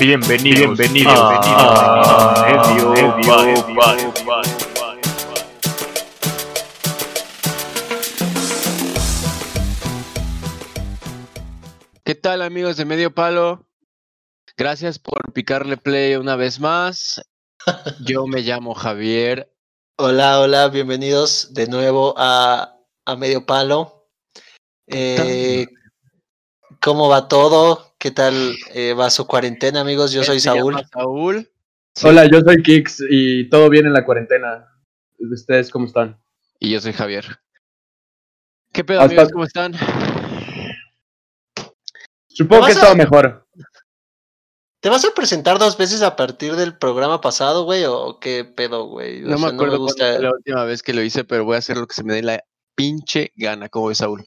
Bienvenidos, bienvenidos, a Medio Palo. ¿Qué tal amigos de Medio Palo? Gracias por picarle play una vez más. Yo me llamo Javier. Hola, hola, bienvenidos de nuevo a, a Medio Palo. Eh, ¿Cómo va todo? ¿Qué tal eh, va su cuarentena, amigos? Yo soy Saúl. Saúl. Hola, yo soy Kix y todo bien en la cuarentena. ¿Ustedes cómo están? Y yo soy Javier. ¿Qué pedo Hasta- amigos? ¿Cómo están? Supongo que vas todo a- mejor. ¿Te vas a presentar dos veces a partir del programa pasado, güey? ¿O qué pedo, güey? O No me acuerdo cuándo gusta. fue la última vez que lo hice, pero voy a hacer lo que se me dé la pinche gana, como ves Saúl.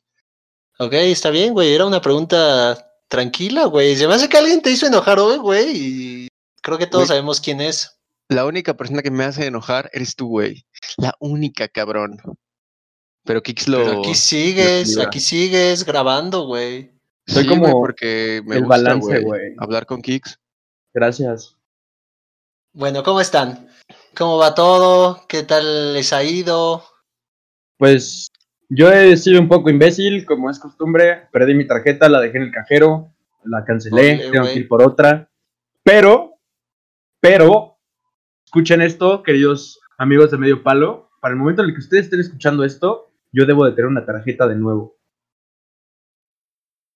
Ok, está bien, güey. Era una pregunta tranquila, güey. Se me hace que alguien te hizo enojar hoy, güey. Y creo que todos Güey. sabemos quién es. La única persona que me hace enojar eres tú, güey. La única, cabrón. Pero Kix lo... Pero aquí sigues, aquí sigues grabando, güey. Soy Sí, como güey, porque me el gusta, balance, güey. Hablar con Kix. Gracias. Bueno, ¿cómo están? ¿Cómo va todo? ¿Qué tal les ha ido? Pues yo he sido un poco imbécil, como es costumbre. Perdí mi tarjeta, la dejé en el cajero, la cancelé, tengo que ir por otra. Pero, pero, escuchen esto, queridos amigos de Medio Palo. Para el momento en el que ustedes estén escuchando esto, yo debo de tener una tarjeta de nuevo.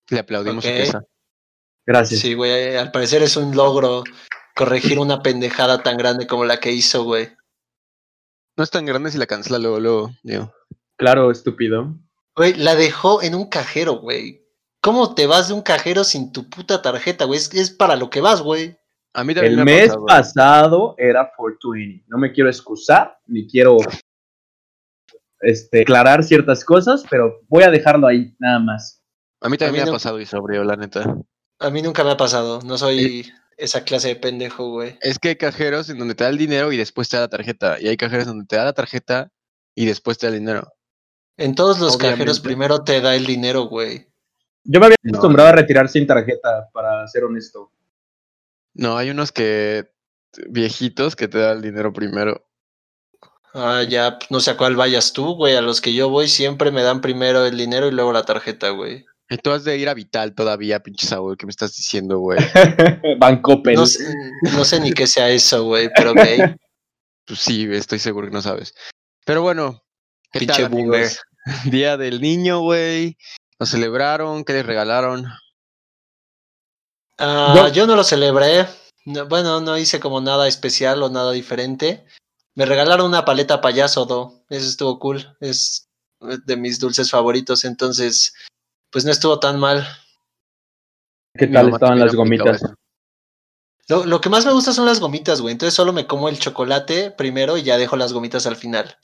Le aplaudimos Ok. pieza. Gracias. Sí, güey. Al parecer es un logro corregir una pendejada tan grande como la que hizo, güey. No es tan grande si la cancela luego, luego, digo. Claro, estúpido. Güey, la dejó en un cajero, güey. ¿Cómo te vas de un cajero sin tu puta tarjeta, güey? Es, es para lo que vas, güey. A mí también El me ha mes pasado. pasado era 420. No me quiero excusar, ni quiero este, aclarar ciertas cosas, pero voy a dejarlo ahí, nada más. A mí A también mí me ha pasado y sobrio, la neta. A mí nunca me ha pasado. No soy esa clase de pendejo, güey. Es que hay cajeros en donde te da el dinero y después te da la tarjeta. Y hay cajeros donde te da la tarjeta y después te da el dinero. En todos los cajeros primero te da el dinero, güey. Yo me había No. acostumbrado a retirar sin tarjeta, para ser honesto. No, hay unos que viejitos que te dan el dinero primero. Ah, ya, pues, no sé a cuál vayas tú, güey. A los que yo voy siempre me dan primero el dinero y luego la tarjeta, güey. Y tú has de ir a Vital todavía, pinche Saúl, ¿qué me estás diciendo, güey? Bancoppel. No sé, no sé ni qué sea eso, güey, pero ok. Pues sí, estoy seguro que no sabes. Pero bueno, ¿qué Pinche tal, boomer. amigos? Día del niño, güey. ¿Lo celebraron? ¿Qué les regalaron? Ah, Yo- yo no lo celebré. No, bueno, no hice como nada especial o nada diferente. Me regalaron una paleta payaso, do. Eso estuvo cool. Es de mis dulces favoritos, entonces, pues no estuvo tan mal. ¿Qué tal estaban las gomitas? lo que más me gusta son las gomitas, güey. Entonces solo me como el chocolate primero y ya dejo las gomitas al final.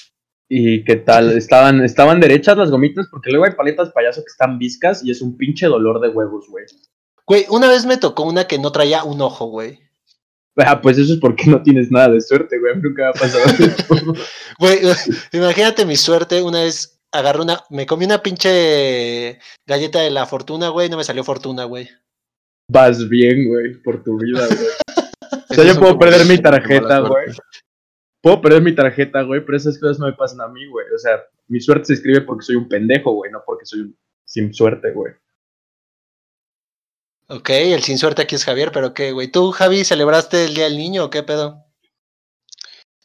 ¿Y qué tal? ¿Estaban, ¿Estaban derechas las gomitas? Porque luego hay paletas payaso que están viscas y es un pinche dolor de huevos, güey. Güey, una vez me tocó una que no traía un ojo, güey. Ah, pues eso es porque no tienes nada de suerte, güey. Nunca me ha pasado. Güey, imagínate mi suerte. Una vez agarré una, me comí una pinche galleta de la fortuna, güey, y no me salió fortuna, güey. Vas bien, güey, por tu vida, güey. O sea, yo puedo perder mi tarjeta, güey. Puedo perder mi tarjeta, güey, pero esas cosas no me pasan a mí, güey. O sea, mi suerte se escribe porque soy un pendejo, güey, no porque soy un sin suerte, güey. Ok, el sin suerte aquí es Javier, pero qué, güey. ¿Tú, Javi, celebraste el Día del Niño o qué pedo?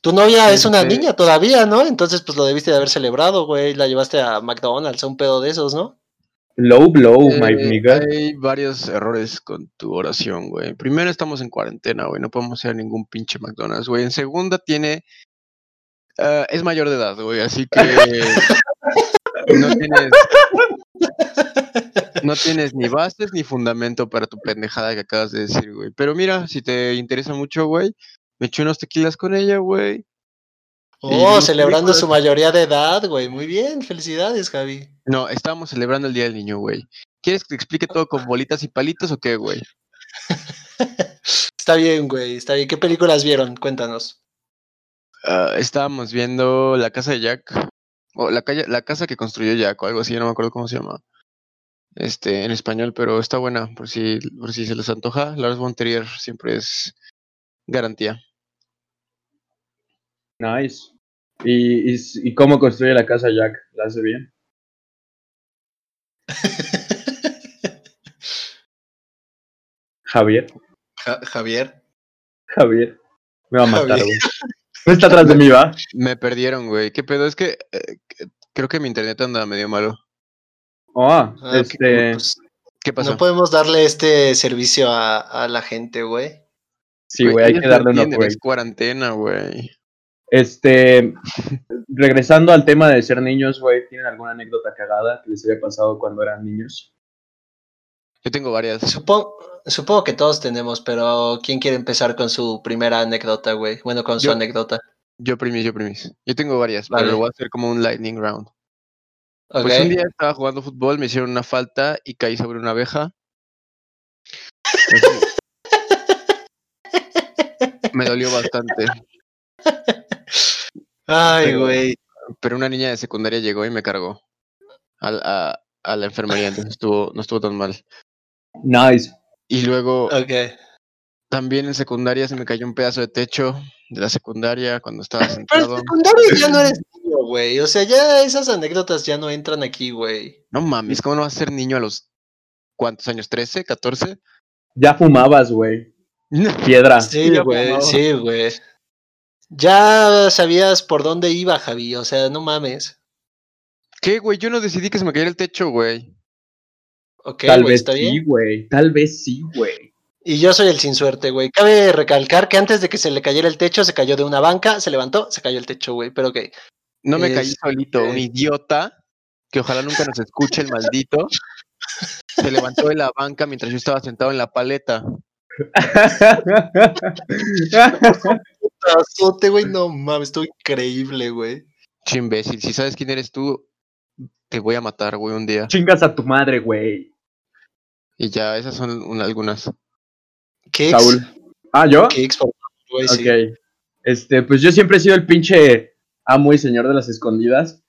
Tu novia es una Este- niña todavía, ¿no? Entonces, pues lo debiste de haber celebrado, güey. La llevaste a McDonald's, a un pedo de esos, ¿no? Low blow, my Eh, nigga. hay varios errores con tu oración, güey. Primero, estamos en cuarentena, güey. No podemos ir a ningún pinche McDonald's, güey. En segunda, tiene. ah, es mayor de edad, güey. Así que. no tienes. No tienes ni bases ni fundamento para tu pendejada que acabas de decir, güey. Pero mira, si te interesa mucho, güey, me eché unos tequilas con ella, güey. Oh, celebrando su mayoría de edad, güey. Muy bien, felicidades, Javi. No, estábamos celebrando el Día del Niño, güey. ¿Quieres que te explique todo con bolitas y palitos o qué, güey? Está bien, güey, está bien. ¿Qué películas vieron? Cuéntanos. Ah, estábamos viendo la casa de Jack. O la, calle, la casa que construyó Jack o algo así, no me acuerdo cómo se llama. este, en español, pero está buena, por si, por si se les antoja. Lars von Trier siempre es garantía. Nice. ¿Y, y, y cómo construye la casa Jack? ¿La hace bien? Javier. Ja- Javier. Javier. Me va a matar, güey. No está atrás de mí, ¿va? Me perdieron, güey. ¿Qué pedo? Es que eh, creo que mi internet anda medio malo. Oh, Ah, ok, este. pues, ¿Qué pasó? no podemos darle este servicio a, a la gente, güey. Sí, güey, hay que darle un entienden, upgrade. Es cuarentena, güey. Este. Regresando al tema de ser niños, güey, ¿tienen alguna anécdota cagada que les haya pasado cuando eran niños? Yo tengo varias. Supongo, supongo que todos tenemos, pero ¿quién quiere empezar con su primera anécdota, güey? Bueno, con su Yo. anécdota. Yo primis, yo primis. Yo tengo varias, Vale. pero lo voy a hacer como un lightning round. Pues un día estaba jugando fútbol, me hicieron una falta y caí sobre una abeja. Me dolió bastante. Ay, pero- güey. Pero una niña de secundaria llegó y me cargó al- a, a la enfermería, entonces estuvo, no estuvo tan mal. Nice. Y luego Ok. también en secundaria se me cayó un pedazo de techo de la secundaria cuando estaba Pero en sentado. secundaria ya no eres niño, güey. O sea, ya esas anécdotas ya no entran aquí, güey. No mames, ¿cómo no vas a ser niño a los cuántos años? ¿13? ¿14? Ya fumabas, güey. Piedra. Sí, güey, sí, güey. Ya sabías por dónde iba, Javi. O sea, no mames. ¿Qué, güey? Yo no decidí que se me cayera el techo, güey. Ok, Tal güey, vez está bien. sí, güey. Tal vez sí, güey. Y yo soy el sin suerte, güey. Cabe recalcar que antes de que se le cayera el techo, se cayó de una banca, se levantó, se cayó el techo, güey. Pero ok. No me caí Este- solito, un idiota que ojalá nunca nos escuche el maldito. Se levantó de la banca mientras yo estaba sentado en la paleta. Azote, güey, no mames, estuvo increíble, güey. Che, imbécil, si sabes quién eres tú, te voy a matar, güey, un día. Chingas a tu madre, güey. Y ya, esas son un- algunas. Kicks. Saúl. Ah, ¿yo? Güey, sí. Ok. Este, pues yo siempre he sido el pinche amo y señor de las escondidas.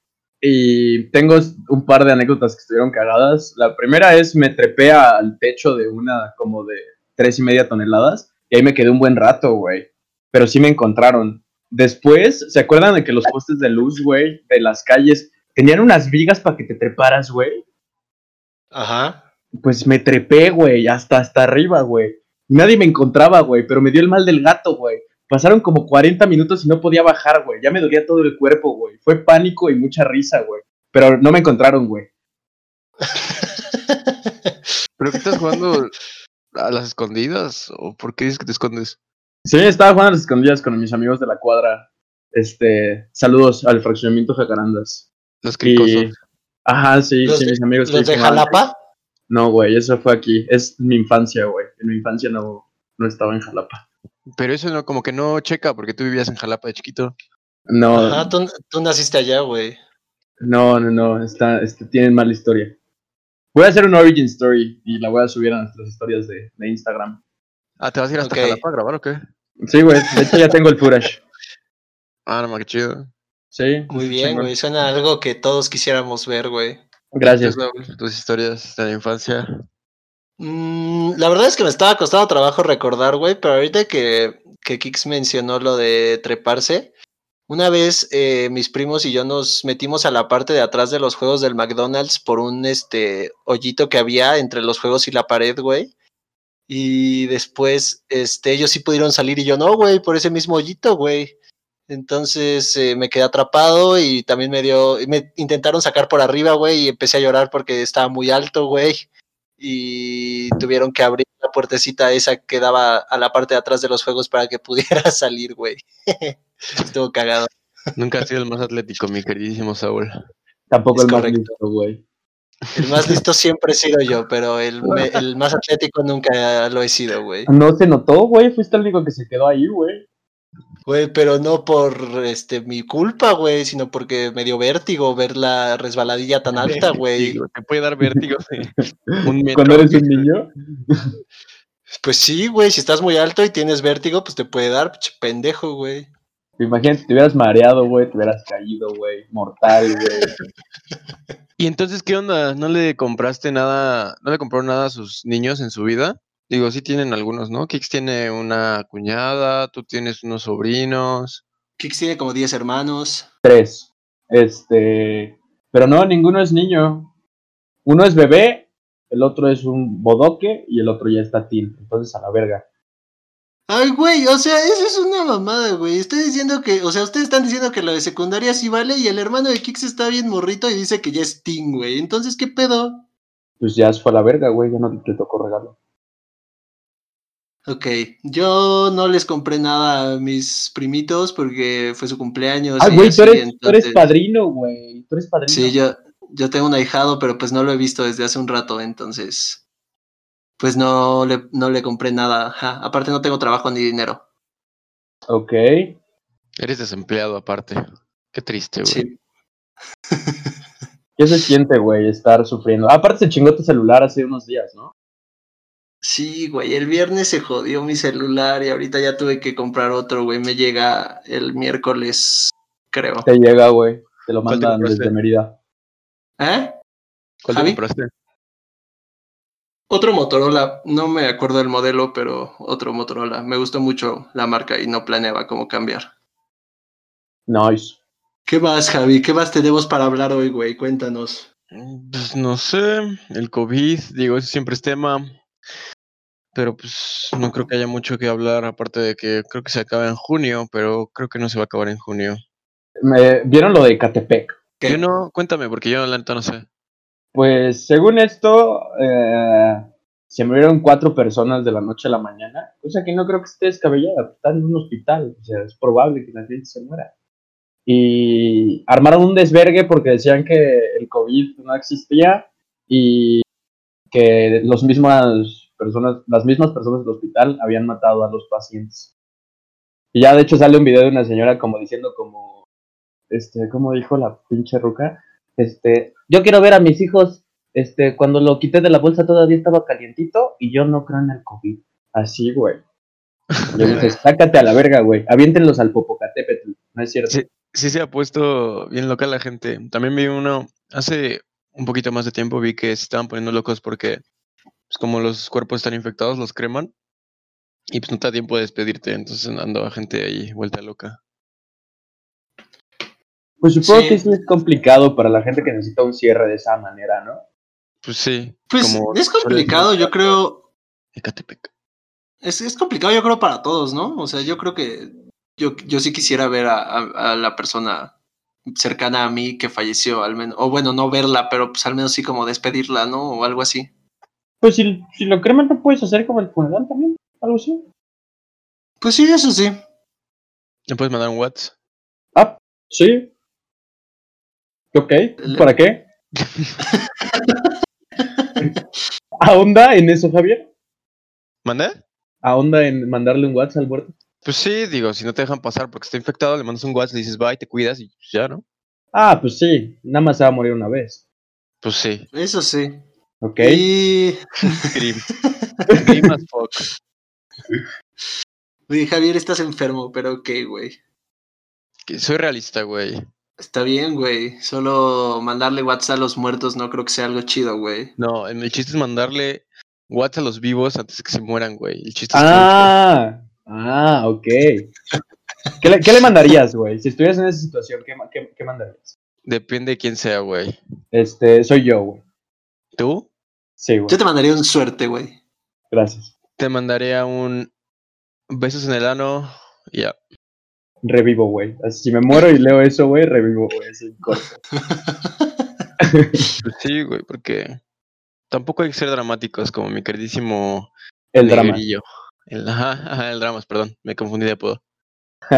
Y tengo un par de anécdotas que estuvieron cagadas. La primera es me trepé al techo de una como de tres y media toneladas. Y ahí me quedé un buen rato, güey. Pero sí me encontraron. Después, ¿se acuerdan de que los postes de luz, güey, de las calles, tenían unas vigas para que te treparas, güey? Ajá. Pues me trepé, güey, hasta hasta arriba, güey. Nadie me encontraba, güey, pero me dio el mal del gato, güey. Pasaron como 40 minutos y no podía bajar, güey. Ya me dolía todo el cuerpo, güey. Fue pánico y mucha risa, güey. Pero no me encontraron, güey. ¿Pero qué estás jugando a las escondidas? ¿O por qué dices que te escondes? Sí, estaba jugando a las escondidas con mis amigos de la cuadra. Este, saludos al fraccionamiento Jacarandas. Los cricosos. Y, ajá, sí, Los sí, de- mis amigos. ¿Los de. Jalapa? No, güey, eso fue aquí. Es mi infancia, güey. En mi infancia no, no estaba en Jalapa. Pero eso no, como que no checa, porque tú vivías en Jalapa de chiquito. No, Ajá, tú, tú naciste allá, güey. No, no, no, está, este, tienen mala historia. Voy a hacer una origin story y la voy a subir a nuestras historias de, de Instagram. Ah, ¿te vas a ir hasta Ok. Jalapa a grabar o qué? Sí, güey, de hecho ya tengo el footage. Ah, no, ma, qué chido. Sí. Muy bien, güey. Suena algo que todos quisiéramos ver, güey. Gracias. Tus historias de la infancia. Mm, la verdad es que me estaba costando trabajo recordar, güey, pero ahorita que, que Kix mencionó lo de treparse, una vez eh, mis primos y yo nos metimos a la parte de atrás de los juegos del McDonald's por un este hoyito que había entre los juegos y la pared, güey. Y después, este, ellos sí pudieron salir y yo no, güey, por ese mismo hoyito, güey. Entonces eh, me quedé atrapado y también me dio, me intentaron sacar por arriba, güey, y empecé a llorar porque estaba muy alto, güey y tuvieron que abrir la puertecita esa que daba a la parte de atrás de los juegos para que pudiera salir, güey. Estuvo cagado. Nunca has sido el más atlético, mi queridísimo Saúl. Tampoco Es el más listo, güey. El más listo siempre he sido yo, pero el, el más atlético nunca lo he sido, güey. No se notó, güey. Fuiste el único que se quedó ahí, güey. Güey, pero no por este mi culpa, güey, sino porque me dio vértigo ver la resbaladilla tan alta, güey. Te puede dar vértigo. sí. Un metro. Cuando eres un niño. Pues sí, güey, si estás muy alto y tienes vértigo, pues te puede dar, pendejo, güey. Imagínate, te hubieras mareado, güey, te hubieras caído, güey. Mortal, güey. ¿Y entonces qué onda? ¿No le compraste nada, no le compró nada a sus niños en su vida? Digo, sí tienen algunos, ¿no? Kix tiene una cuñada, tú tienes unos sobrinos. Kix tiene como 10 hermanos. Tres. Este. Pero no, ninguno es niño. Uno es bebé, el otro es un bodoque y el otro ya está teen. Entonces, a la verga. Ay, güey, o sea, eso es una mamada, güey. Estoy diciendo que, o sea, ustedes están diciendo que lo de secundaria sí vale y el hermano de Kix está bien morrito y dice que ya es teen, güey. Entonces, ¿qué pedo? Pues ya fue a la verga, güey. Ya no te tocó regalo. Ok, yo no les compré nada a mis primitos porque fue su cumpleaños. Ah, y güey, tú, eres, tú eres entonces- padrino, güey. Tú eres padrino. Sí, yo, yo tengo un ahijado, pero pues no lo he visto desde hace un rato, entonces. Pues no le, no le compré nada. ajá. Aparte, no tengo trabajo ni dinero. Ok. Eres desempleado aparte. Qué triste, güey. Sí. ¿Qué se siente, güey, estar sufriendo? Aparte se chingó tu celular hace unos días, ¿no? Sí, güey, el viernes se jodió mi celular y ahorita ya tuve que comprar otro, güey. Me llega el miércoles, creo. Te llega, güey. Te lo ¿Cuál te mandan desde Mérida. ¿Eh? ¿Cuál te compraste? Otro Motorola, no me acuerdo del modelo, pero otro Motorola. Me gustó mucho la marca y no planeaba cómo cambiar. Nice. ¿Qué más, Javi? ¿Qué más tenemos para hablar hoy, güey? Cuéntanos. Pues no sé, el COVID, digo, eso siempre es tema. Pero pues no creo que haya mucho que hablar, aparte de que creo que se acaba en junio, pero creo que no se va a acabar en junio. Me- ¿Vieron lo de Catepec? ¿Qué? Yo no, cuéntame, porque yo la neta no sé. Pues según esto, eh, se murieron cuatro personas de la noche a la mañana, cosa que no creo que esté descabellada. Están en un hospital, o sea, es probable que la gente se muera. Y armaron un desvergue porque decían que el COVID no existía y que los mismas personas, las mismas personas del hospital habían matado a los pacientes. Y ya de hecho sale un video de una señora como diciendo como, este, como dijo la pinche ruca, este, yo quiero ver a mis hijos, este, cuando lo quité de la bolsa todavía estaba calientito y yo no creo en el COVID. Así, güey. Le dije, sácate a la verga, güey. Aviéntenlos al Popocatépetl. No es cierto. Sí. Sí se ha puesto bien loca la gente. También vi uno, hace un poquito más de tiempo vi que se estaban poniendo locos porque pues, como los cuerpos están infectados, los creman y pues no te da tiempo de despedirte, entonces andaba gente ahí vuelta loca. Pues supongo Sí. que sí es complicado para la gente que necesita un cierre de esa manera, ¿no? Pues sí. Pues como es complicado, yo creo. Ecatepec. Es, es complicado, yo creo, para todos, ¿no? O sea, yo creo que yo, yo sí quisiera ver a, a- a la persona cercana a mí que falleció, al menos. O bueno, no verla, pero pues al menos sí como despedirla, ¿no? O algo así. Pues si, si lo creman, ¿no puedes hacer como el funeral también? Algo así. Pues sí, eso sí. ¿Le puedes mandar un WhatsApp? Ah, sí. Ok, ¿para qué? ¿Ahonda en eso, Javier? ¿Mandé? ¿Ahonda en mandarle un WhatsApp al muerto? Pues sí, digo, si no te dejan pasar porque está infectado, le mandas un WhatsApp, le dices bye, te cuidas y pues ya, ¿no? Ah, pues sí. Nada más se va a morir una vez. Pues sí. Eso sí. ¿Ok? Y. Grim. Grim as fuck. Oye, Javier, estás enfermo, pero ok, güey. Que Soy realista, güey. Está bien, güey. Solo mandarle WhatsApp a los muertos no creo que sea algo chido, güey. No, el chiste es mandarle WhatsApp a los vivos antes de que se mueran, güey. El chiste es Ah, ah, ok. ¿Qué le, qué le mandarías, güey? Si estuvieras en esa situación, ¿qué, qué, qué mandarías? depende de quién sea, güey. Este, soy yo, güey. ¿Tú? Sí, güey. Yo te mandaría un suerte, güey. Gracias. Te mandaría un besos en el ano y ya. Revivo, güey. Así, Si me muero y leo eso, güey, revivo, güey. Pues sí, güey, porque tampoco hay que ser dramáticos como mi queridísimo El drama. Negrillo. El, ajá, ajá, el dramas, perdón, me confundí de apodo.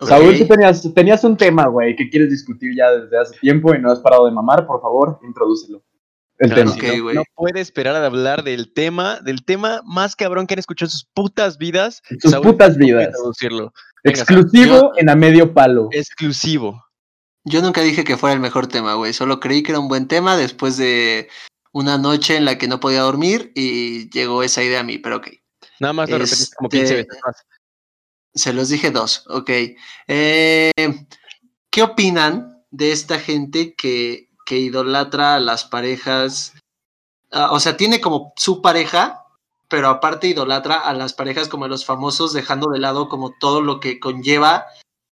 Saúl, Ok. tú tenías, tenías un tema, güey, que quieres discutir ya desde hace tiempo y no has parado de mamar. Por favor, introdúcelo. El Claro, tema. Ok, sí, no, güey. no puede esperar a hablar del tema, del tema más cabrón que han escuchado en sus putas vidas. En sus Saúl, putas vidas. introducirlo. Venga, Exclusivo Yo- en a medio palo. Exclusivo. Yo nunca dije que fuera el mejor tema, güey. Solo creí que era un buen tema después de una noche en la que no podía dormir y llegó esa idea a mí, pero ok. Nada más lo repetiste como 15 Este- veces más. Se los dije dos, ok. Eh, ¿Qué opinan de esta gente que, que idolatra a las parejas? Ah, o sea, tiene como su pareja, pero aparte idolatra a las parejas como los famosos, dejando de lado como todo lo que conlleva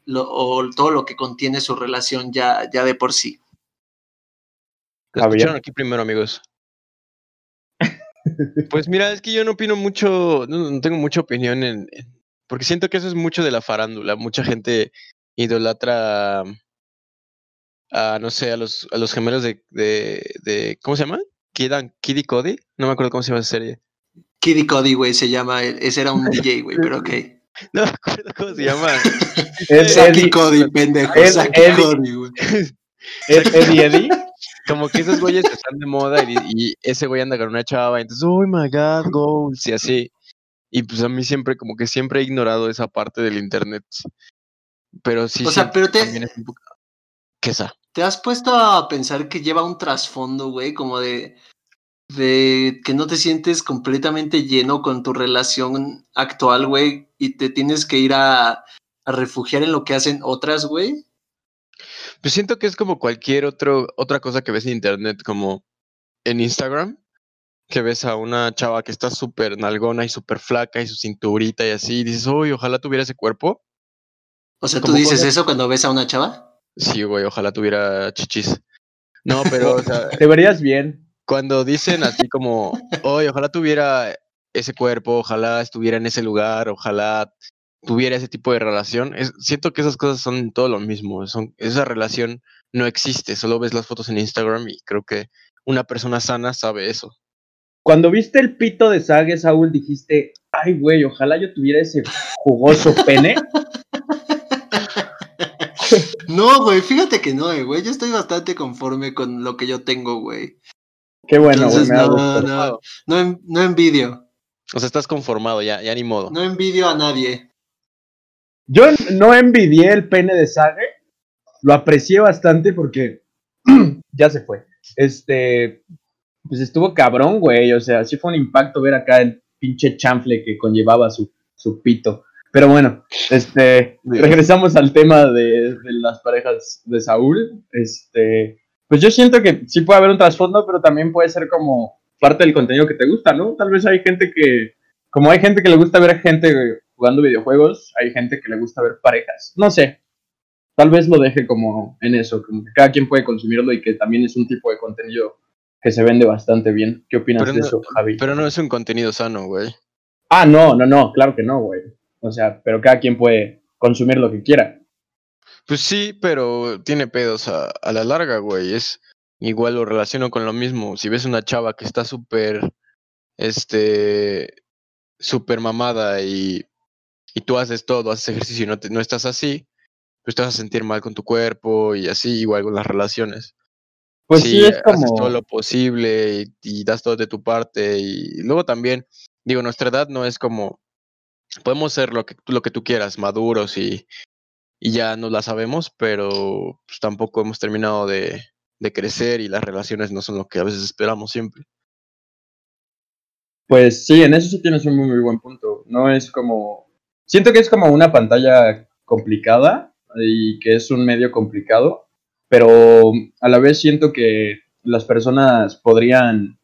lo- o todo lo que contiene su relación ya, ya de por sí. Lo Javier. escucharon aquí primero, amigos. Pues mira, es que yo no opino mucho, no, no tengo mucha opinión en, en- porque siento que eso es mucho de la farándula. Mucha gente idolatra a, a, no sé, a los, a los gemelos de, de, de ¿cómo se llama? Kid, and- Kid y Cody. No me acuerdo cómo se llama esa serie. Kid Cody, güey, se llama, él. ese era un DJ, güey, pero ok. No me acuerdo cómo se llama. Ed- Saki Cody, pendejo, Ed- Saki Eddie. Cody, güey. Ed- Eddie, Eddie. Como que esos güeyes están de moda y, y ese güey anda con una chava, y entonces, oh my god, goals, y así. Y pues a mí siempre, como que siempre he ignorado esa parte del internet. Pero sí, O sea, pero te- también es un poco... ¿Qué esa? ¿Te has puesto a pensar que lleva un trasfondo, güey? Como de, de que no te sientes completamente lleno con tu relación actual, güey, y te tienes que ir a, a refugiar en lo que hacen otras, güey. Pues siento que es como cualquier otro, otra cosa que ves en internet, como en Instagram, que ves a una chava que está súper nalgona y súper flaca y su cinturita y así, y dices, uy, ojalá tuviera ese cuerpo. O sea, ¿tú dices eso cuando ves a una chava? Sí, güey, ojalá tuviera chichis. No, pero, o sea, Te verías bien. Cuando dicen así como, oye, ojalá tuviera ese cuerpo, ojalá estuviera en ese lugar, ojalá tuviera ese tipo de relación, es- siento que esas cosas son todo lo mismo, son, esa relación no existe, solo ves las fotos en Instagram y creo que una persona sana sabe eso. Cuando viste el pito de Sage, Saúl, dijiste, ay, güey, ojalá yo tuviera ese jugoso pene. No, güey, fíjate que no, eh, güey. Yo estoy bastante conforme con lo que yo tengo, güey. Qué bueno, güey, me no, no, no, en- no envidio. O sea, estás conformado, ya, ya ni modo. No envidio a nadie. Yo no envidié el pene de Sage, lo aprecié bastante porque ya se fue. Este, pues estuvo cabrón, güey, o sea, sí fue un impacto ver acá el pinche chanfle que conllevaba su, su pito. Pero bueno, este, Dios. regresamos al tema de, de las parejas de Saúl. Este, pues yo siento que sí puede haber un trasfondo, pero también puede ser como parte del contenido que te gusta, ¿no? Tal vez hay gente que, como hay gente que le gusta ver gente jugando videojuegos, hay gente que le gusta ver parejas. No sé. Tal vez lo deje como en eso, como que cada quien puede consumirlo y que también es un tipo de contenido que se vende bastante bien. ¿Qué opinas Pero de no- eso, Javi? Pero no es un contenido sano, güey. Ah, no, no, no, claro que no, güey. O sea, pero cada quien puede consumir lo que quiera. Pues sí, pero tiene pedos a, a la larga, güey. Es igual lo relaciono con lo mismo. Si ves una chava que está súper, este, súper mamada y, y tú haces todo, haces ejercicio y no, te- no estás así, pues te vas a sentir mal con tu cuerpo y así, igual con las relaciones. Pues si sí, es haces todo como... lo posible y, y das todo de tu parte y luego también, digo, nuestra edad no es como, podemos ser lo que, lo que tú quieras, maduros y, y ya nos la sabemos, pero pues, tampoco hemos terminado de, de crecer y las relaciones no son lo que a veces esperamos siempre. Pues sí, en eso sí tienes un muy, muy buen punto. No es como... Siento que es como una pantalla complicada y que es un medio complicado, pero a la vez siento que las personas podrían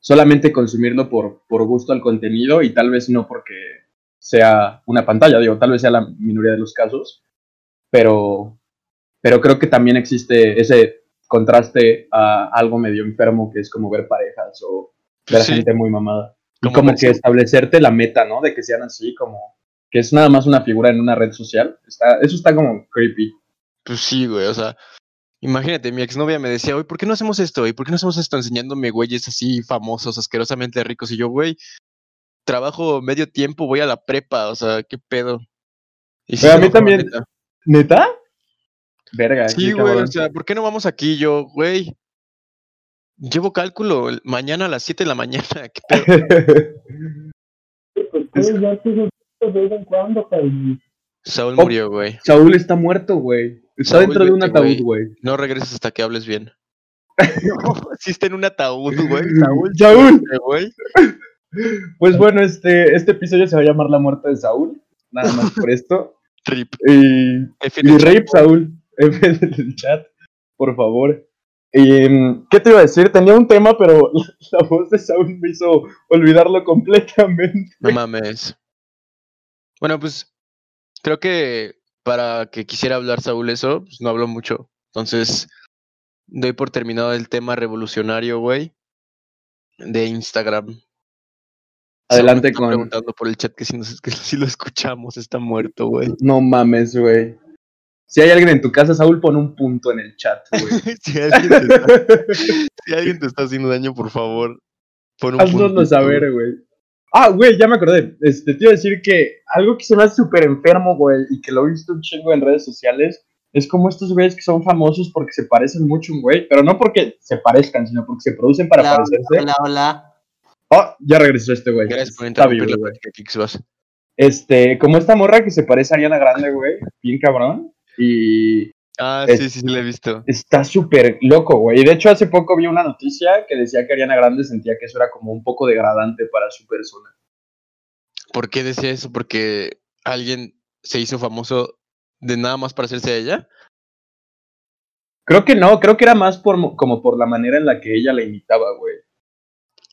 solamente consumirlo por, por gusto al contenido y tal vez no porque sea una pantalla, digo, tal vez sea la minoría de los casos, pero, pero creo que también existe ese contraste a algo medio enfermo que es como ver parejas o ver Sí. gente muy mamada. Y Como que establecerte la meta, ¿no? De que sean así, como que es nada más una figura en una red social. Está, eso está como creepy. Pues sí, güey, o sea, imagínate, mi exnovia me decía, oye, ¿por qué no hacemos esto? ¿Y por qué no hacemos esto enseñándome güeyes así famosos, asquerosamente ricos? Y yo, güey, trabajo medio tiempo, voy a la prepa, o sea, ¿qué pedo? Y Pero a mí también- neta. ¿Neta? Verga. Sí, güey, o sea, ¿por qué no vamos aquí? Yo, güey, llevo cálculo mañana a las 7 de la mañana, ¿qué pedo? Saúl Oh. murió, güey. Saúl está muerto, güey. Está Saúl, dentro de un ataúd, güey. güey. No regreses hasta que hables bien. No, sí está en un ataúd, güey. Saúl, Saúl. güey. Pues bueno, este, este episodio se va a llamar La muerte de Saúl. nada más por esto. Rip. Y, Rip, Saúl, F del chat, por favor. Y, mm, ¿Qué te iba a decir? Tenía un tema, pero la, la voz de Saúl me hizo olvidarlo completamente. No mames. Bueno, pues creo que para que quisiera hablar Saúl eso, pues no habló mucho. Entonces, doy por terminado el tema revolucionario, güey, de Instagram. Adelante está con- preguntando por el chat que si, nos, que si lo escuchamos, está muerto, güey. No mames, güey. Si hay alguien en tu casa, Saúl, pon un punto en el chat, güey. si, alguien te está, si alguien te está haciendo daño, por favor, pon un Haznoslo puntito, saber, güey. Ah, güey, ya me acordé. Este, te iba a decir que algo que se me hace súper enfermo, güey, y que lo he visto un chingo en redes sociales, es como estos güeyes que son famosos porque se parecen mucho a un güey, pero no porque se parezcan, sino porque se producen para Hola, parecerse. hola, hola. Oh, ya regresó este güey. Gracias por Está vivo, la güey. Este, como esta morra que se parece a Ariana Grande, güey, bien cabrón. Y Ah, Es- sí, sí, sí, la he visto. está súper loco, güey. Y de hecho, hace poco vi una noticia que decía que Ariana Grande sentía que eso era como un poco degradante para su persona. ¿Por qué decía eso? Porque alguien se hizo famoso de nada más para hacerse a ella. Creo que no, creo que era más por, mo- como por la manera en la que ella la imitaba, güey.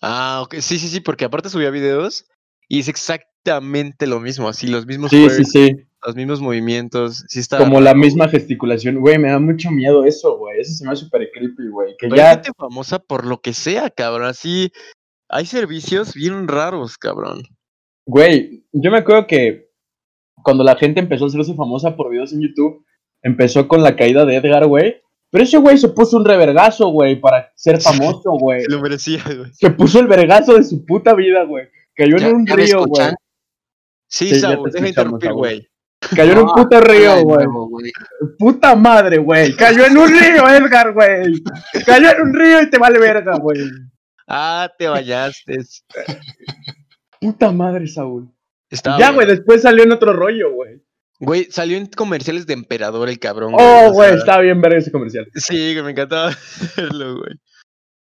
Ah, ok. Sí, sí, sí, porque aparte subía videos y es exactamente lo mismo, así, los mismos Sí, sí, sí. los mismos movimientos. Sí está Como la misma gesticulación. Güey, me da mucho miedo eso, güey. Eso se me hace súper creepy, güey. Que Pero hay ya, gente famosa por lo que sea, cabrón. Así, hay servicios bien raros, cabrón. güey, yo me acuerdo que cuando la gente empezó a hacerse famosa por videos en YouTube, empezó con la caída de Edgar, güey. Pero ese güey se puso un revergazo, güey, para ser famoso, güey. Se lo merecía, güey. Se puso el vergazo de su puta vida, güey. Cayó ¿Ya- en un río, güey. Sí, Saúl, te deja interrumpir, güey. Cayó en un Ah, puto río, güey. Puta madre, güey. Cayó en un río, Edgar, güey. Cayó en un río y te vale verga, güey. Ah, te bañaste. Puta madre, Saúl. Estaba ya, güey, después salió en otro rollo, güey. Güey, salió en comerciales de Emperador el cabrón. Oh, güey, sea, estaba bien verga ese comercial. Sí, que me encantaba verlo, güey.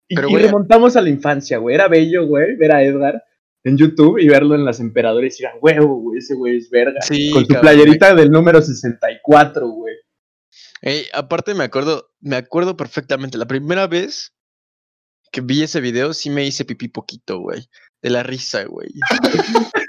Y, Pero, y güey, remontamos a la infancia, güey. Era bello, güey, ver a Edgar en YouTube y verlo en las emperadores y decir, "Ah, huevo, güey, ese güey es verga. Sí, Con su playerita del número 64, güey. Ey, aparte me acuerdo, me acuerdo perfectamente. La primera vez que vi ese video, sí me hice pipí poquito, güey. De la risa, güey.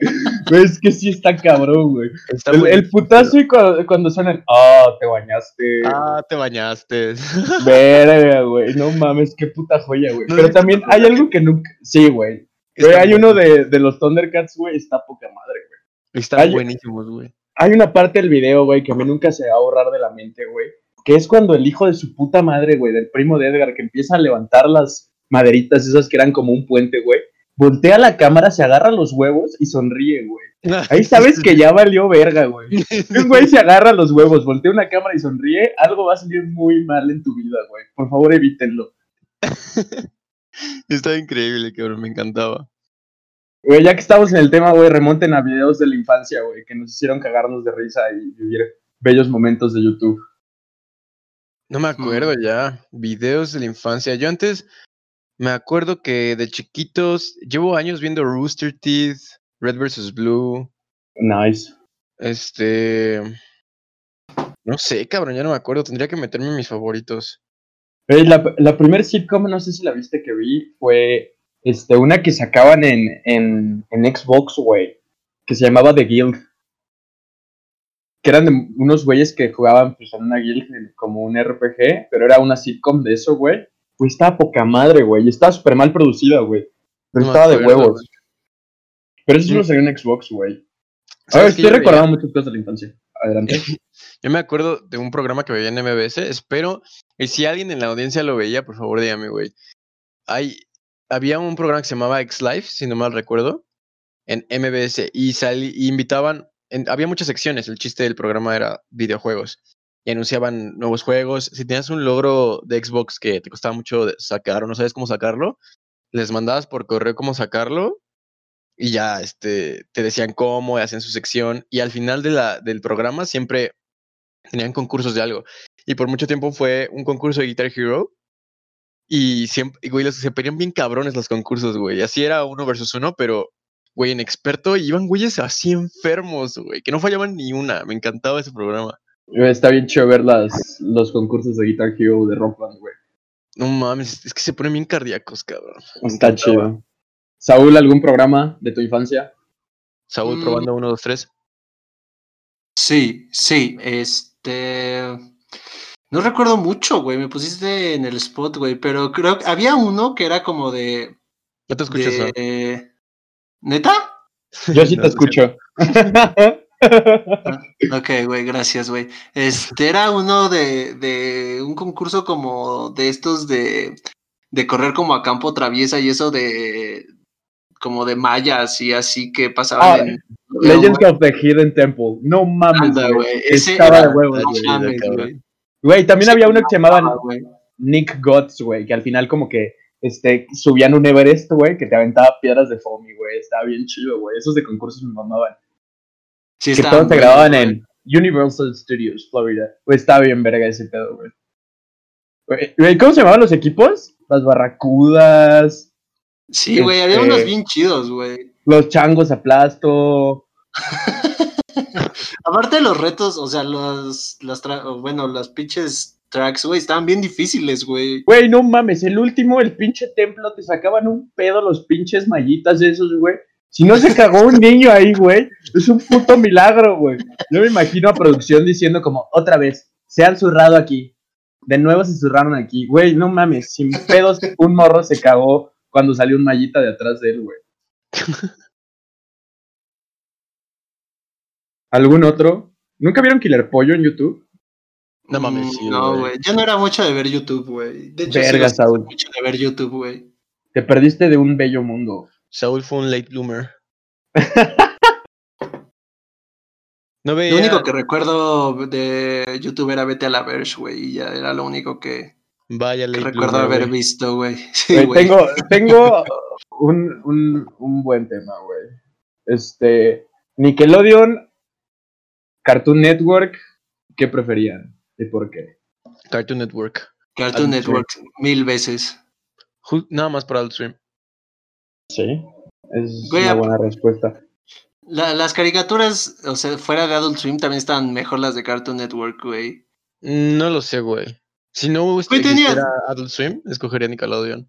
Güey, es que sí está cabrón, güey. Está El, putazo y cuando, cuando suena, ah, te bañaste. Ah, te bañaste. Verga, güey. No mames, qué puta joya, güey. ¿No Pero también hay algo que nunca. Sí, güey. Güey, hay uno de, de los Thundercats, güey, está poca madre, güey. Están buenísimos, güey. Hay una parte del video, güey, que a mí nunca se va a borrar de la mente, güey. Que es cuando el hijo de su puta madre, güey, del primo de Edgar, que empieza a levantar las maderitas esas que eran como un puente, güey. Voltea la cámara, se agarra los huevos y sonríe, güey. Ahí sabes que ya valió verga, güey. Un güey se agarra los huevos, voltea una cámara y sonríe, algo va a salir muy mal en tu vida, güey. Por favor, evítenlo. Estaba increíble, cabrón, me encantaba. Güey, ya que estamos en el tema, güey, remonten a videos de la infancia, güey, que nos hicieron cagarnos de risa y vivir bellos momentos de YouTube. No me acuerdo ya. Videos de la infancia. Yo antes me acuerdo que de chiquitos llevo años viendo Rooster Teeth, Red vs. Blue. Nice. Este. No sé, cabrón, ya no me acuerdo. Tendría que meterme en mis favoritos. Güey, la, la primer sitcom, no sé si la viste que vi, fue este, una que sacaban en, en, en Xbox, güey, que se llamaba The Guild. Que eran de unos güeyes que jugaban pues, en una guild como un RPG, pero era una sitcom de eso, güey. Pues estaba poca madre, güey. Estaba súper mal producida, güey. Pero No estaba de huevos. güey. Pero eso solo salió en Xbox, güey. A ver, ¿Sabes qué estoy recordando muchas cosas de la infancia. Adelante. Yo me acuerdo de un programa que veía en MBS. Espero. Y si alguien en la audiencia lo veía, por favor, dígame, güey. Hay, había un programa que se llamaba X Life, si no mal recuerdo, en MBS. Y, salí, y invitaban. en- había muchas secciones. El chiste del programa era videojuegos. Y anunciaban nuevos juegos. Si tenías un logro de Xbox que te costaba mucho sacar o no sabes cómo sacarlo, les mandabas por correo cómo sacarlo. Y ya este, te decían cómo, hacían su sección. Y al final de del programa siempre tenían concursos de algo. Y por mucho tiempo fue un concurso de Guitar Hero. Y siempre, y, se ponían bien cabrones los concursos, güey. Así era uno versus uno, pero güey, en experto, iban güeyes así enfermos, güey, que no fallaban ni una. Me encantaba ese programa. Está bien chido ver las, los concursos de Guitar Hero de Rock Band, güey. No mames, es que se ponen bien cardíacos, cabrón. Está chido. Saúl, ¿algún programa de tu infancia? Saúl Mm. probando uno, dos, tres. Sí, sí, este... No recuerdo mucho, güey, me pusiste en el spot, güey, pero creo que había uno que era como de... No te escuchas. ¿Neta? Yo sí No, te escucho. Ok, güey, gracias, güey. Este era uno de, de un concurso como de estos de, de correr como a campo traviesa y eso de como de mayas y así que pasaban Ah, en Legends of the Hidden Temple. No mames, güey. Estaba era- de huevos, güey. también había uno que se llamaba Ah. Nick Guts, güey, que al final como que este, subían un Everest, güey, que te aventaba piedras de foamy, güey. Estaba bien chido, güey. Esos de concursos me mamaban. Sí, que todos se grababan en Universal Studios, Florida. Güey, estaba bien verga ese pedo, güey. ¿Cómo se llamaban los equipos? Las barracudas, Sí, güey, había este- unos bien chidos, güey. los changos aplasto. Aparte de los retos, o sea, los, las bueno, las pinches tracks, güey, estaban bien difíciles, güey. Güey, no mames, el último, el pinche templo, te sacaban un pedo los pinches mallitas esos, güey. Si no se cagó un niño ahí, güey, es un puto milagro, güey. Yo me imagino a producción diciendo como, otra vez, se han zurrado aquí. De nuevo se zurraron aquí. Güey, no mames, sin pedos, un morro se cagó cuando salió un mallita de atrás de él, güey. ¿Algún otro? ¿Nunca vieron Killer Pollo en YouTube? No mames, sí, No, güey. yo no era mucho de ver YouTube, güey. De hecho, Verga, sí, Saúl. mucho de ver YouTube, güey. Te perdiste de un bello mundo. Saúl fue un late bloomer. No veía. Lo único que recuerdo de YouTube era Vete a la Verge, güey, y ya era lo único que, Vaya que recuerdo bloomer, haber visto, güey. Sí, tengo, tengo un, un, un buen tema, güey. Este, Nickelodeon, Cartoon Network, ¿qué preferían? ¿Y por qué? Cartoon Network. Cartoon Adult Network, mil veces. Nada más para Adult Swim. Sí, es Güey, una buena respuesta. La- las caricaturas, o sea, fuera de Adult Swim también estaban mejor las de Cartoon Network, güey. No lo sé, güey. Si no tenía- Adult Swim, escogería Nickelodeon.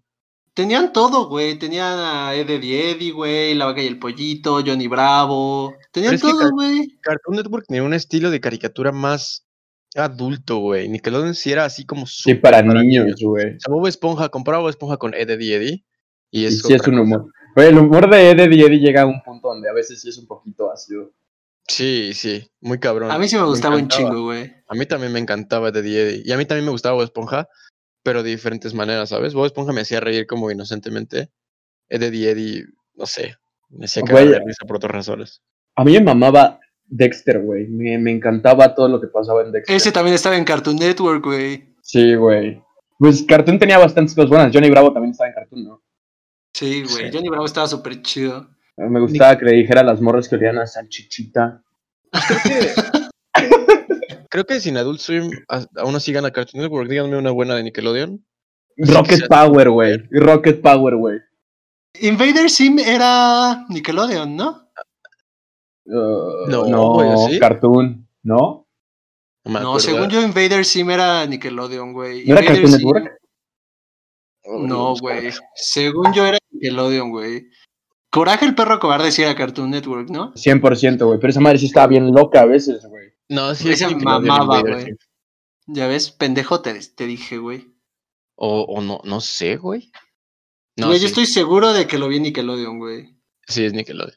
Tenían todo, güey. Tenían a Eddie Eddie, güey, La Vaca y el Pollito, Johnny Bravo. Tenían Pero es que todo, Car- güey. Cartoon Network tenía un estilo de caricatura más adulto, güey. Nickelodeon sí era así como Sí, súper para niños, güey. O sea, Bob Esponja, compraba Bob Esponja con Ed, Eddie, Eddie. Y sí es un humor. El humor de Eddie y Eddie llega a un punto donde a veces sí es un poquito ácido. Sí, sí, muy cabrón. A mí sí me gustaba un chingo, güey. A mí también me encantaba Ed, Eddie, Eddie. Y a mí también me gustaba Bob Esponja, pero de diferentes maneras, ¿sabes? Bob Esponja me hacía reír como inocentemente. Ed, Eddie, Eddie, no sé. Me hacía cagar de risa por otras razones. A mí me mamaba Dexter, güey. Me, me encantaba todo lo que pasaba en Dexter. Ese también estaba en Cartoon Network, güey. Sí, güey. Pues Cartoon tenía bastantes cosas buenas. Johnny Bravo también estaba en Cartoon, ¿no? Sí, güey. Sí. Johnny Bravo estaba súper chido. Me gustaba que le dijera a las morras que olían a salchichita. Creo que sin Adult Swim aún así gana Cartoon Network. Díganme una buena de Nickelodeon. Rocket Power, güey. Rocket Power, güey. Invader Sim era Nickelodeon, ¿no? Uh, No, no. Cartoon, ¿no? No, según yo, Invader Sim era Nickelodeon, güey. ¿No era Invader Cartoon Sim- Network? No, güey. Según yo era Nickelodeon, güey. Coraje el perro cobarde sí era Cartoon Network, ¿no? 100%, güey. Pero esa madre sí estaba bien loca a veces, güey. No, sí es Ese Nickelodeon mamaba, güey. Ya ves, pendejo te, te dije, güey. O, o no, no sé, güey. No, Güey, sí, yo estoy seguro de que lo vi en Nickelodeon, güey. sí es Nickelodeon.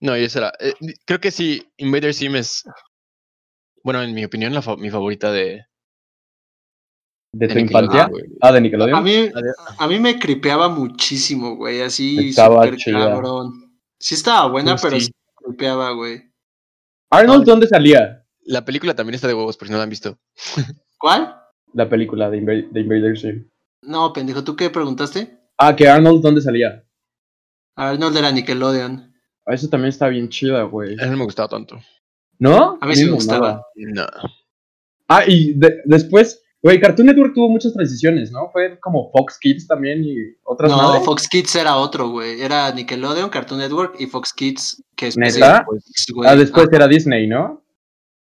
No, y esa era. eh, creo que sí, Invader Sim es. Bueno, en mi opinión, la fa- mi favorita de. ¿De, de tu Nickelodeon, infancia? güey. Ah, de Nickelodeon. A mí, a mí me cripeaba muchísimo, güey. Así Estaba súper chida. cabrón. Sí estaba buena, Pues pero sí. sí me cripeaba, güey. Arnold, Ah. ¿dónde salía? La película también está de huevos, por si no la han visto. ¿Cuál? La película de, Inva- de Invader Sim. No, pendejo, ¿tú qué preguntaste? Ah, que Arnold, ¿dónde salía? Arnold era Nickelodeon. Ah, Eso también está bien chida, güey. A mí no me gustaba tanto. ¿No? A mí sí me gustaba. No. Ah, y de- después Güey, Cartoon Network tuvo muchas transiciones, ¿no? Fue como Fox Kids también y otras No, madres. Fox Kids era otro, güey. Era Nickelodeon, Cartoon Network y Fox Kids, que es ¿Neta? güey. Ah, después era Disney, ¿no?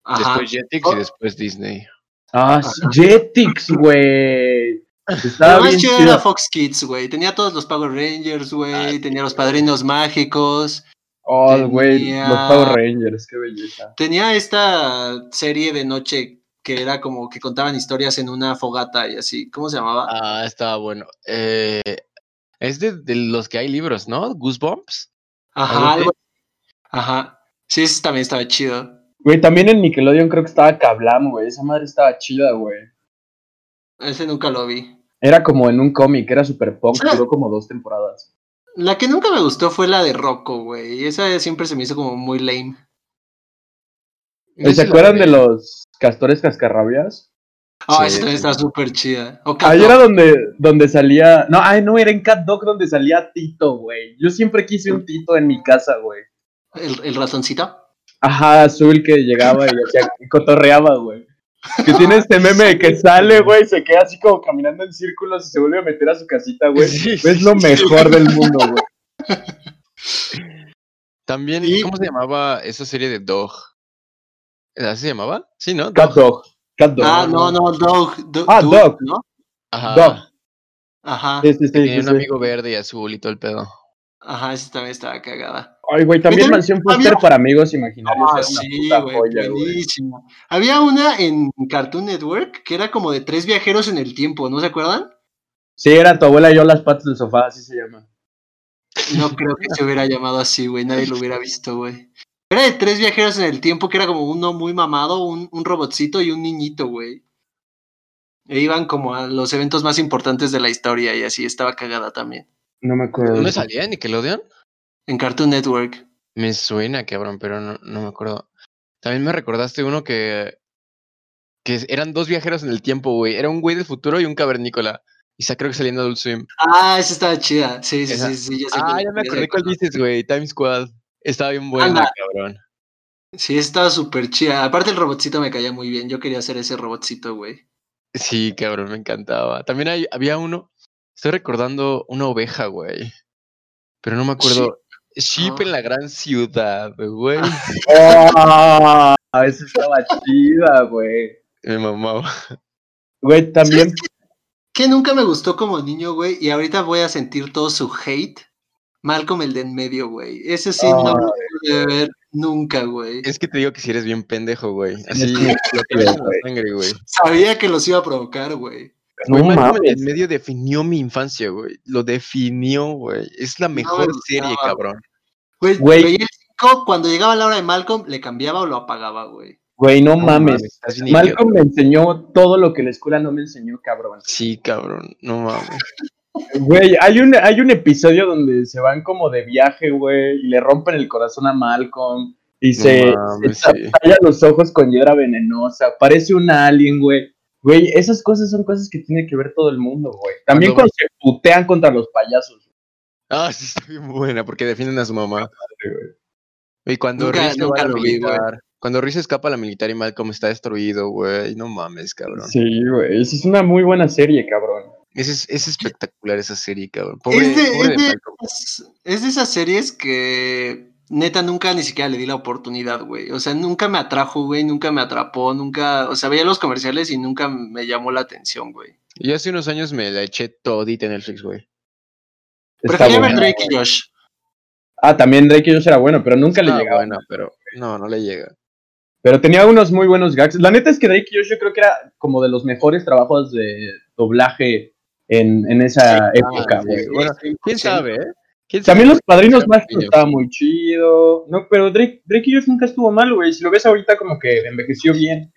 Ajá. Después Jetix y después Disney. Ah, sí, Jetix, güey. Lo Estaba bien chido chido. era Fox Kids, güey. Tenía todos los Power Rangers, güey. Tenía los Padrinos Mágicos. Oh, güey, tenía- los Power Rangers, qué belleza. Tenía esta serie de noche que era como que contaban historias en una fogata y así. ¿Cómo se llamaba? Ah, estaba bueno. Eh, es de, de los que hay libros, ¿no? Goosebumps. Ajá, algo Ajá. Sí, ese también estaba chido. Güey, también en Nickelodeon creo que estaba Kablam, güey. Esa madre estaba chida, güey. Ese nunca lo vi. Era como en un cómic, era super punk, Ah. duró como dos temporadas. La que nunca me gustó fue la de Rocco, güey. Esa siempre se me hizo como muy lame. ¿Y ¿Se acuerdan de los castores cascarrabias? Ah, Sí, también sí. está súper chida. O Ahí era donde, donde salía. No, ay, no, era en Cat Dog donde salía Tito, güey. Yo siempre quise un Tito en mi casa, güey. el, el ratoncito. Ajá, azul que llegaba y hacía, cotorreaba, güey. Que tiene este meme de que sale, güey, se queda así como caminando en círculos y se vuelve a meter a su casita, güey. Sí, Es lo mejor del mundo, güey. También, Y- ¿cómo se llamaba esa serie de Dog? ¿Así se llamaba? Sí, ¿no? Cat Dog. Cat Dog. Ah, no, no, Dog. Do- Ah, Dude, Dog. ¿no? Ajá. Dog. Ajá. Sí, sí, sí, Tenía sí, un sí. amigo verde y azul y todo el pedo. Ajá, esa también estaba cagada. Ay, güey, también También Mansión Foster había- para amigos imaginarios. Ah, era una sí, güey. buenísimo. Había una en Cartoon Network que era como de tres viajeros en el tiempo, ¿no se acuerdan? Sí, era tu abuela y yo las patas del sofá, así se llama. No creo que se hubiera llamado así, güey, nadie lo hubiera visto, güey. Era de tres viajeros en el tiempo que era como uno muy mamado, un, un robotcito y un niñito, güey. E iban como a los eventos más importantes de la historia y así estaba cagada también. No me acuerdo. ¿Dónde salía? ¿En Nickelodeon? En Cartoon Network. Me suena, cabrón, pero no, no me acuerdo. También me recordaste uno que. que eran dos viajeros en el tiempo, güey. Era un güey del futuro y un cavernícola. Y sa- creo que saliendo Adult Swim. Ah, esa estaba chida. Sí, sí, Esa- sí, sí. Ya sé Ah, cuál- ya me sé acordé cuál. dices, güey. Time Squad. Estaba bien buena, Anda. cabrón. Sí, estaba súper chida. Aparte el robotcito me caía muy bien. Yo quería ser ese robotcito, güey. Sí, cabrón, me encantaba. También hay, había uno. Estoy recordando una oveja, güey. Pero no me acuerdo. Sheep Ah. en la gran ciudad, güey. ¡Oh! Esa estaba chida, güey. Me mamaba. Güey, también. ¿Sabes Que nunca me gustó como niño, güey. Y ahorita voy a sentir todo su hate. Malcolm el de en medio, güey. Ese sí no lo pude ver nunca, güey. Es que te digo que si eres bien pendejo, güey. Así lo la güey. sangre, güey. Sabía que los iba a provocar, güey. No Güey, Malcolm mames. en medio definió mi infancia, güey. Lo definió, güey. Es la mejor me serie, gustaba, cabrón. Güey, el cuando llegaba la hora de Malcolm, le cambiaba o lo apagaba, güey. Güey, no, No mames. bien Malcolm me enseñó todo lo que la escuela no me enseñó, cabrón. Sí, cabrón. No mames. Güey, hay un, hay un episodio donde se van como de viaje, güey, y le rompen el corazón a Malcolm. Y No se, mames, se sí. talla los ojos con hiedra venenosa. Parece un alien, güey. Güey, esas cosas son cosas que tiene que ver todo el mundo, güey. También Cuando- cuando se putean contra los payasos. Ah, sí, está bien buena porque defienden a su mamá. Y cuando Nunca- va nunca a la lo vi, güey. militar. Cuando Reese escapa a la militar y Malcolm está destruido, güey. No mames, cabrón. Sí, güey. Esa es una muy buena serie, cabrón. Es, es, es espectacular esa serie, cabrón. Pobre, Es de, pobre de es de Malcolm. esas- es de esas series que neta nunca ni siquiera le di la oportunidad, güey. O sea, nunca me atrajo, güey, nunca me atrapó, nunca, o sea, veía los comerciales y nunca me llamó la atención, güey. Yo hace unos años me la eché todita en Netflix, güey. Prefería ver Drake y Josh. Ah, también Drake y Josh era bueno, pero nunca le llegaba. buena, pero no, no le llega. Pero tenía unos muy buenos gags. La neta es que Drake y Josh yo creo que era como de los mejores trabajos de doblaje en, en esa época, sí, güey. Bueno, ¿Quién sabe, eh? ¿Quién También sabe? los padrinos mágicos estaba muy chido. No, pero Drake, Drake y Josh nunca estuvo mal, güey. Si lo ves ahorita como que envejeció bien.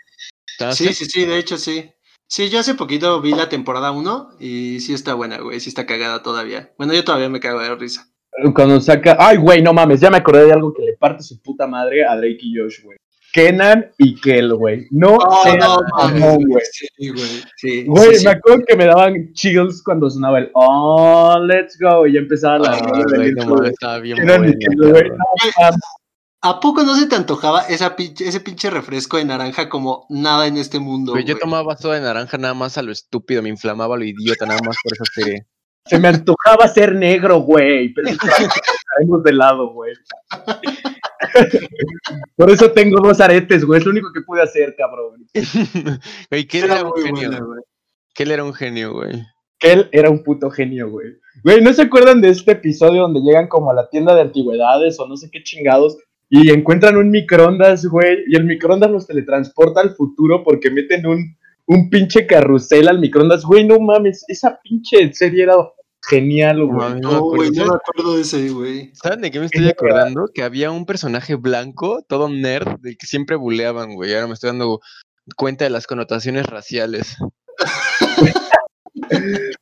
Sí, sí, sí, de hecho sí. Sí, yo hace poquito vi la temporada 1 y sí está buena, güey, sí está cagada todavía. Bueno, yo todavía me cago de risa. Cuando saca. Ay, güey, no mames, ya me acordé de algo que le parte su puta madre a Drake y Josh, güey. Kenan y Kel, güey. No, Oh, seas no, güey. Sí, güey. Sí, Güey, sí, sí. me acuerdo que me daban chills cuando sonaba el Oh, let's go. Y ya empezaba la. Ah, güey, no mames, güey. estaba bien Kenan y buena, Kel, güey, cabrón. no mames. ¿A poco no se te antojaba esa pinche- ese pinche refresco de naranja como nada en este mundo? Güey, yo tomaba vaso de naranja nada más a lo estúpido, me inflamaba a lo idiota nada más por esa serie. Se me antojaba ser negro, güey. Pero caemos de lado, güey. Por eso tengo dos aretes, güey. Es lo único que pude hacer, cabrón. Güey, que él Era era un genio. buena, güey. Que él era un genio, güey. Que él era un puto genio, güey. Güey, ¿no se acuerdan de este episodio donde llegan como a la tienda de antigüedades o no sé qué chingados y encuentran un microondas, güey? Y el microondas los teletransporta al futuro porque meten un, un pinche carrusel al microondas. Güey, no mames, esa pinche serie era genial, güey. No me No, acuerdo. güey, no me acuerdo de ese, güey. ¿Saben de qué me estoy acordando? Que había un personaje blanco, todo nerd, del que siempre buleaban, güey. Ahora me estoy dando cuenta de las connotaciones raciales.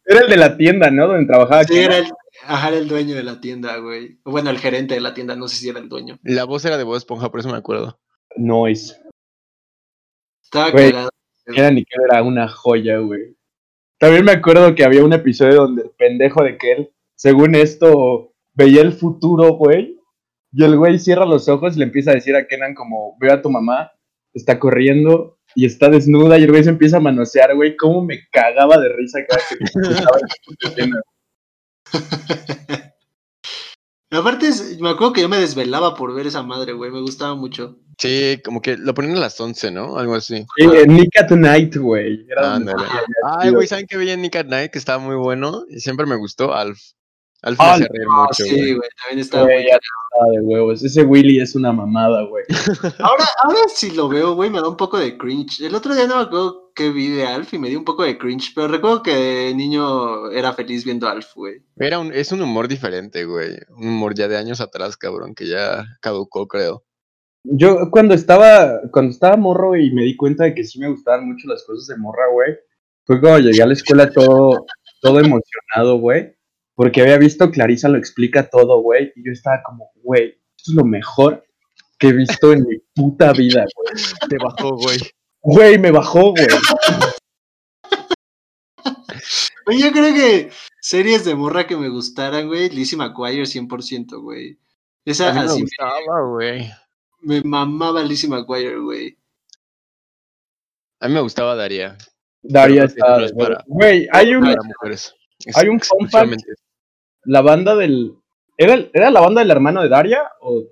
Era el de la tienda, ¿no? Donde trabajaba. Sí, aquí. era el, ajá, era el dueño de la tienda, güey. Bueno, el gerente de la tienda, no sé si era el dueño. La voz era de Bob Esponja, por eso me acuerdo. Noise. Estaba Güey. cagado. Era ni que era una joya, güey. También me acuerdo que había un episodio donde el pendejo de que él, según esto, veía el futuro, güey. Y el güey cierra los ojos y le empieza a decir a Kenan como, veo a tu mamá, está corriendo y está desnuda y el güey se empieza a manosear, güey. Cómo me cagaba de risa cada que estaba en esa puta escena. Aparte, es- me acuerdo que yo me desvelaba por ver esa madre, güey. Me gustaba mucho. Sí, como que lo ponían a las 11, ¿no? Algo así. Sí, eh, Nick at Night, güey. Ándale. Ay, güey, ¿saben qué veía en Nick at Night? Que estaba muy bueno. Y siempre me gustó Alf. Hacía reír Ah, mucho, sí, güey. También Güey, estaba de huevos. Ese Willy es una mamada, güey. Ahora, ahora si lo veo, güey, me da un poco de cringe. El otro día no me acuerdo qué vi de Alf y me dio un poco de cringe, pero recuerdo que de niño era feliz viendo a Alf, güey. Era un, es un humor diferente, güey. Un humor ya de años atrás, cabrón, que ya caducó, creo. Yo cuando estaba, cuando estaba morro y me di cuenta de que sí me gustaban mucho las cosas de morra, güey, fue cuando llegué a la escuela todo, todo emocionado, güey, porque había visto Clarisa lo explica todo, güey, y yo estaba como, güey, esto es lo mejor que he visto en mi puta vida, güey. Te bajó, güey. Güey, me bajó, güey. Oye, yo creo que series de morra que me gustaran, güey, Lizzie McGuire 100%, güey. Esa A mí me así gustaba, güey. me mamaba Lizzie McGuire, güey. A mí me gustaba. Daria Pero está, güey, hay un, Para mujeres. Es hay un la banda del, ¿era, ¿era la banda del hermano de Daria o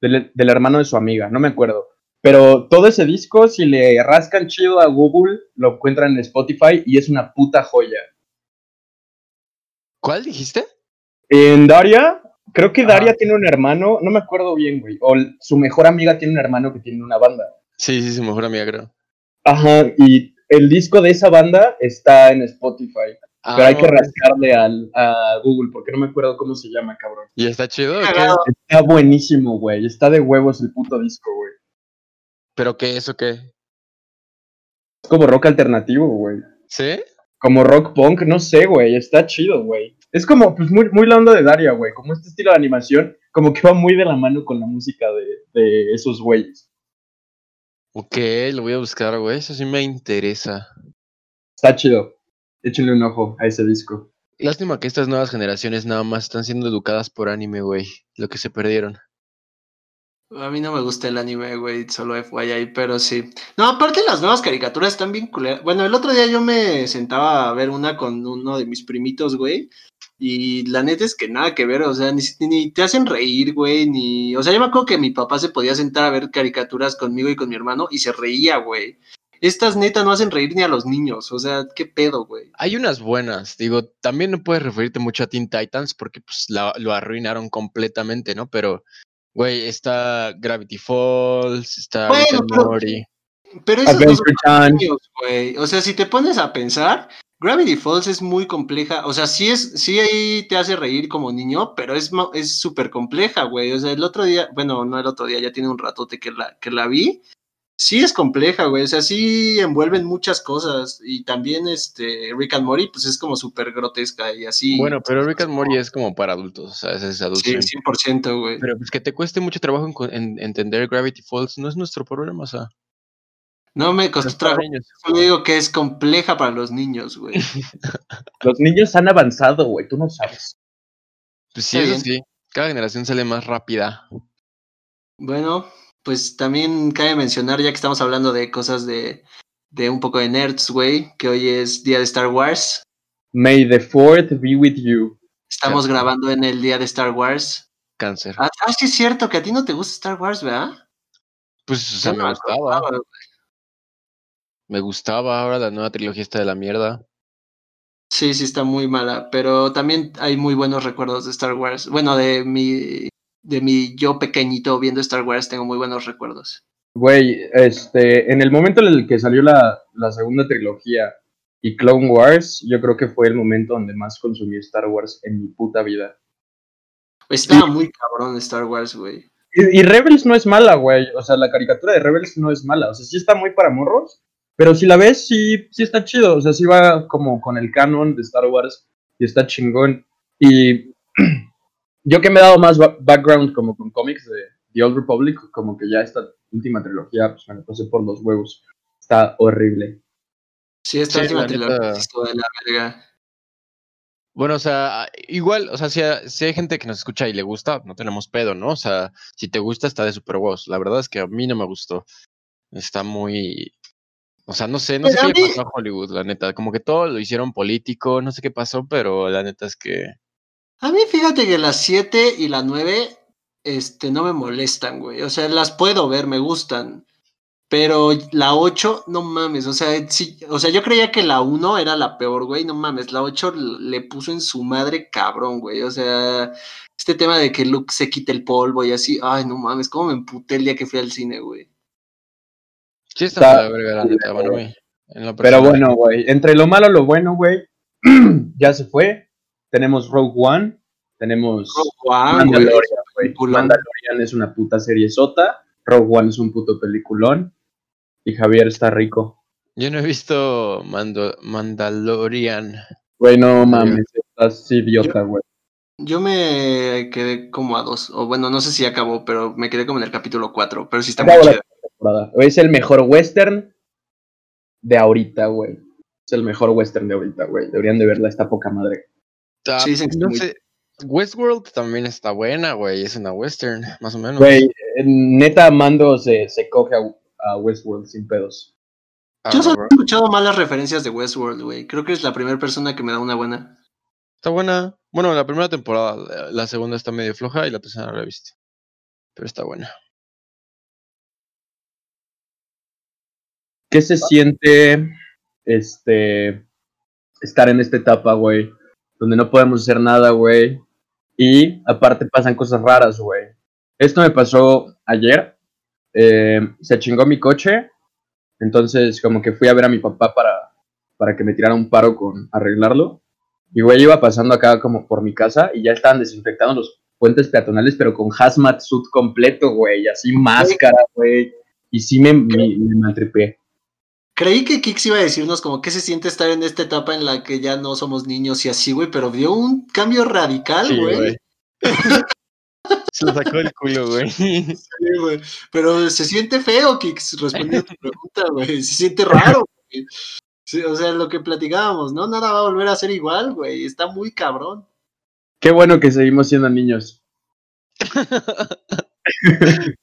del, del hermano de su amiga? No me acuerdo. Pero todo ese disco, si le rascan chido a Google, lo encuentran en Spotify y es una puta joya. ¿Cuál dijiste? En Daria, creo que Ajá. Daria tiene un hermano, no me acuerdo bien, güey. O su mejor amiga tiene un hermano que tiene una banda. Sí, sí, su mejor amiga, creo. Ajá, y el disco de esa banda está en Spotify. Pero hay que Ah, rascarle al, a Google porque no me acuerdo cómo se llama, cabrón. ¿Y está chido? o qué? Está buenísimo, güey. Está de huevos el puto disco, güey. ¿Pero qué? ¿Eso qué? Es como rock alternativo, güey. ¿Sí? Como rock punk, no sé, güey. Está chido, güey. Es como, pues, muy, muy la onda de Daria, güey. Como este estilo de animación, como que va muy de la mano con la música de, de esos güeyes. Ok, lo voy a buscar, güey. Eso sí me interesa. Está chido. Échenle un ojo a ese disco. Lástima que estas nuevas generaciones nada más están siendo educadas por anime, güey. Lo que se perdieron. A mí no me gusta el anime, güey, solo FYI, pero sí. No, aparte las nuevas caricaturas están bien culeras. Bueno, el otro día yo me sentaba a ver una con uno de mis primitos, güey. Y la neta es que nada que ver, o sea, ni, ni te hacen reír, güey, ni... O sea, yo me acuerdo que mi papá se podía sentar a ver caricaturas conmigo y con mi hermano y se reía, güey. Estas neta no hacen reír ni a los niños, o sea, qué pedo, güey. Hay unas buenas, digo, también no puedes referirte mucho a Teen Titans porque pues la- lo arruinaron completamente, ¿no? Pero, güey, está Gravity Falls, está Bueno, pero- Morty. Pero esos no son niños, güey. O sea, si te pones a pensar, Gravity Falls es muy compleja. O sea, sí es, sí ahí te hace reír como niño, pero es mo- es súper compleja, güey. O sea, el otro día, bueno, no el otro día, ya tiene un ratote que la, que la vi. Sí es compleja, güey. O sea, sí envuelven muchas cosas. Y también este Rick and Morty, pues es como súper grotesca y así. Bueno, pero Rick and Morty es como para adultos, o sea, ese es adulto. Sí, 100%, güey. Pero pues que te cueste mucho trabajo en, en entender Gravity Falls no es nuestro problema, o sea. No me costó trabajo. Solo digo que es compleja para los niños, güey. Los niños han avanzado, güey. Tú no sabes. Pues sí, eso sí. Cada generación sale más rápida. Bueno, pues también cabe mencionar, ya que estamos hablando de cosas de, de un poco de nerds, güey, que hoy es día de Star Wars. May the fourth be with you. Estamos grabando en el día de Star Wars. Cáncer. Ah, ah, sí es cierto que a ti no te gusta Star Wars, ¿verdad? Pues, o sea, me gustaba. güey. Me gustaba ahora la nueva trilogía esta de la mierda. Sí, sí está muy mala, pero también hay muy buenos recuerdos de Star Wars. Bueno, de mi de mi yo pequeñito viendo Star Wars tengo muy buenos recuerdos. Güey, este, en el momento en el que salió la, la segunda trilogía y Clone Wars, yo creo que fue el momento donde más consumí Star Wars en mi puta vida. Estaba muy cabrón Star Wars, güey. Y, y Rebels no es mala, güey. O sea, la caricatura de Rebels no es mala. O sea, sí está muy para morros, pero si la ves, sí, sí está chido. O sea, sí va como con el canon de Star Wars y está chingón. Y yo que me he dado más ba- background como con cómics de The Old Republic, como que ya esta última trilogía, pues me la pasé por los huevos. Está horrible. Sí, esta Sí, última trilogía estuvo de la verga. Bueno, o sea, igual, o sea, si, ha- si hay gente que nos escucha y le gusta, no tenemos pedo, ¿no? O sea, si te gusta, está de super huevos. La verdad es que a mí no me gustó. Está muy. O sea, no sé, no sé qué le mí- pasó a Hollywood, la neta. Como que todo lo hicieron político, no sé qué pasó, pero la neta es que. A mí fíjate que las 7 y la 9 este, no me molestan, güey. O sea, las puedo ver, me gustan. Pero la 8, no mames. O sea, sí, o sea, yo creía que la 1 era la peor, güey. No mames. La 8 le puso en su madre cabrón, güey. O sea, este tema de que Luke se quite el polvo y así. Ay, no mames. Cómo me emputé el día que fui al cine, güey. Sí, está, verga, la. Bueno, güey. Pero bueno, güey, entre lo malo y lo bueno, güey, ya se fue. Tenemos Rogue One, tenemos. Mandalorian, güey. peliculón. Mandalorian es una puta serie sota. Rogue One es un puto peliculón. Y Javier está rico. Yo no he visto Mando- Mandalorian. Güey, no mames, estás idiota, güey. Yo me quedé como a dos. O bueno, no sé si acabó, pero me quedé como en el capítulo 4. Pero sí está muy Acabo la chido. temporada. Es el mejor western de ahorita, güey. Es el mejor western de ahorita, güey. Deberían de verla, está poca madre. Está- Sí, dicen que no muy- sé. Westworld también está buena, güey. Es una western, más o menos. Güey, neta, Mando se, se coge a, a Westworld sin pedos. Ah, Yo solo he escuchado malas referencias de Westworld, güey. Creo que es la primera persona que me da una buena. Está buena. Bueno, la primera temporada, la- la segunda está medio floja y la tercera no la he visto. Pero está buena. ¿Qué se siente este estar en esta etapa, güey? Donde no podemos hacer nada, güey. Y aparte pasan cosas raras, güey. Esto me pasó ayer. eh, se chingó mi coche. Entonces, como que fui a ver a mi papá para, para que me tirara un paro con arreglarlo. Y, güey, iba pasando acá como por mi casa y ya estaban desinfectando los puentes peatonales, pero con hazmat suit completo, güey. Así máscara, güey. Y sí me, me, me. Creí que Kix iba a decirnos como qué se siente estar en esta etapa en la que ya no somos niños y así, güey, pero dio un cambio radical, Sí, güey. güey. Se lo sacó del culo, güey. Sí, güey. Pero se siente feo, Kix, respondiendo a tu pregunta, güey. Se siente raro, güey. Sí, o sea, lo que platicábamos, ¿no? Nada va a volver a ser igual, güey. Está muy cabrón. Qué bueno que seguimos siendo niños.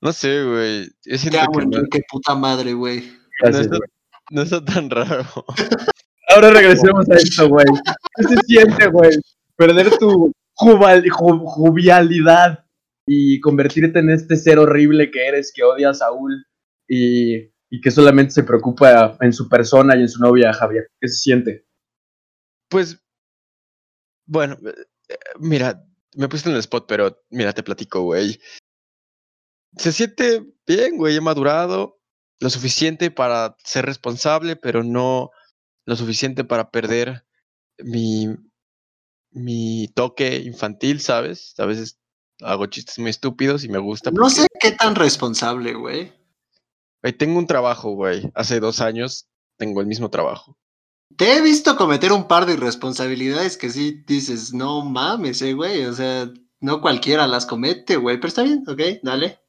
No sé, güey. Yo Te siento amo, que no, Enrique, puta madre, güey. Gracias, No, güey. no está tan raro. Ahora regresemos a esto, güey. ¿Qué se siente, güey? Perder tu juval- ju- jovialidad y convertirte en este ser horrible que eres, que odia a Saúl y, y que solamente se preocupa en su persona y en su novia, Javier. ¿Qué se siente? Pues, bueno, eh, mira, me puse en el spot, pero mira, te platico, güey. Se siente bien, güey, he madurado lo suficiente para ser responsable, pero no lo suficiente para perder mi, mi toque infantil, ¿sabes? A veces hago chistes muy estúpidos y me gusta. No porque, sé qué tan responsable, güey. güey, tengo un trabajo, güey. Hace dos años tengo el mismo trabajo. Te he visto cometer un par de irresponsabilidades que sí dices, no mames, eh, güey. O sea, no cualquiera las comete, güey. Pero está bien, ok, dale.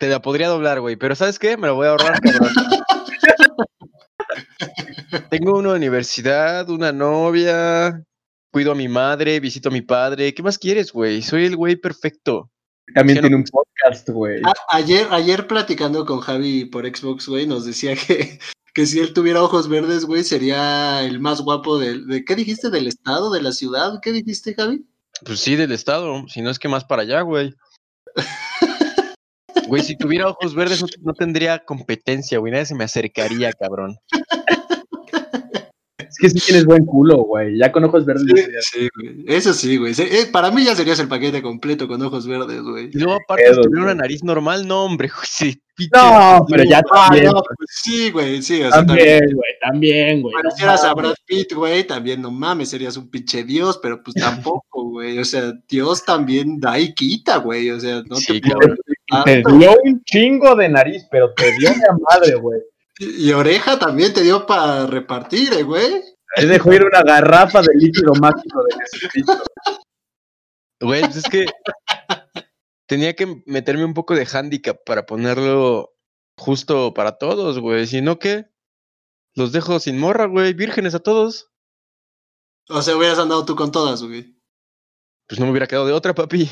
Te la podría doblar, güey, pero ¿sabes qué? Me lo voy a ahorrar, cabrón. Tengo una universidad, una novia, cuido a mi madre, visito a mi padre. ¿Qué más quieres, güey? Soy el güey perfecto. También tiene un podcast, güey. A- ayer, ayer platicando con Javi por Xbox, güey, nos decía que, que si él tuviera ojos verdes, güey, sería el más guapo del, de, ¿qué dijiste? ¿Del estado, de la ciudad? ¿Qué dijiste, Javi? Pues sí, del estado, si no es que más para allá, güey. Güey, si tuviera ojos verdes no, no tendría competencia, güey. Nadie se me acercaría, cabrón. Es que sí tienes buen culo, güey. Ya con ojos verdes. Sí, güey. Eso sí, güey. Eh, para mí ya serías el paquete completo con ojos verdes, güey. Y luego, aparte, si tuviera una nariz normal, no, hombre, güey, sí. pinche- No, pero ya Ah, también. no, pues sí, güey, sí, o sea, también. También, güey, también, güey. Pero si eras a Brad Pitt, güey, también no mames, serías un pinche dios, pero pues tampoco, güey. O sea, Dios también da y quita, güey. O sea, no Sí, te cabrón. Te tanto. dio un chingo de nariz, pero te dio de a madre, güey. Y y oreja también te dio para repartir, eh, güey. Te dejó ir una garrafa de líquido mágico de Jesucristo. Güey, pues es que tenía que meterme un poco de handicap para ponerlo justo para todos, güey. Si no, ¿qué? Los dejo sin morra, güey. Vírgenes a todos. O sea, hubieras andado tú con todas, güey. Pues no me hubiera quedado de otra, papi.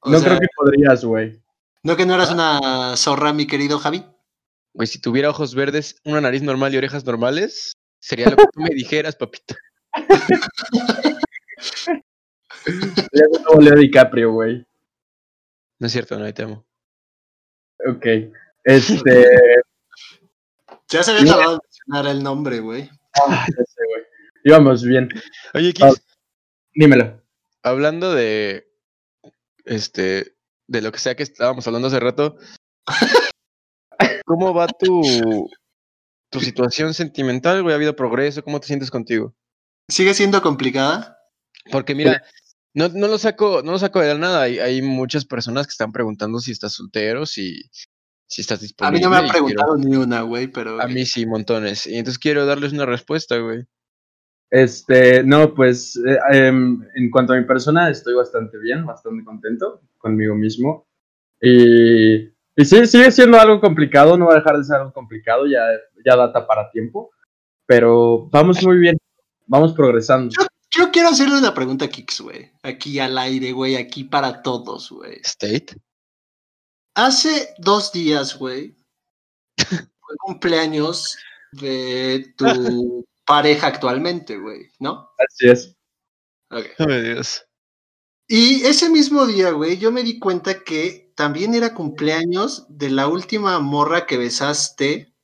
O No sea, creo que podrías, güey. ¿no que no eras una zorra, mi querido Javi? Güey, si tuviera ojos verdes, una nariz normal y orejas normales, sería lo que tú me dijeras, papito. Ya Leo DiCaprio, güey. No es cierto, no, te amo. Ok. Este. Ya se había acabado de mencionar el nombre, güey. ah, ya sé, güey. Íbamos bien. Oye, Kix, Ah. Dímelo. hablando de este de lo que sea que estábamos hablando hace rato, ¿cómo va tu tu situación sentimental, güey? ¿Ha habido progreso? ¿Cómo te sientes contigo? ¿Sigue siendo complicada? Porque mira, no, no lo saco, no lo saco de nada. Hay, hay muchas personas que están preguntando si estás soltero, si, si estás A disponible. mí no me han quiero- preguntado ni una, güey, pero... a mí sí, montones. Y entonces quiero darles una respuesta, güey. Este, no, pues eh, em, en cuanto a mi persona, estoy bastante bien, bastante contento conmigo mismo. Y, y sí, sigue siendo algo complicado, no va a dejar de ser algo complicado, ya, ya data para tiempo. Pero vamos muy bien, vamos progresando. Yo quiero hacerle una pregunta a Kix, güey. Aquí al aire, güey, aquí para todos, güey. State. Hace dos días, güey, fue cumpleaños de tu pareja actualmente, güey, ¿no? Así es. Ok. Ay, Dios. Y ese mismo día, güey, yo me di cuenta que también era cumpleaños de la última morra que besaste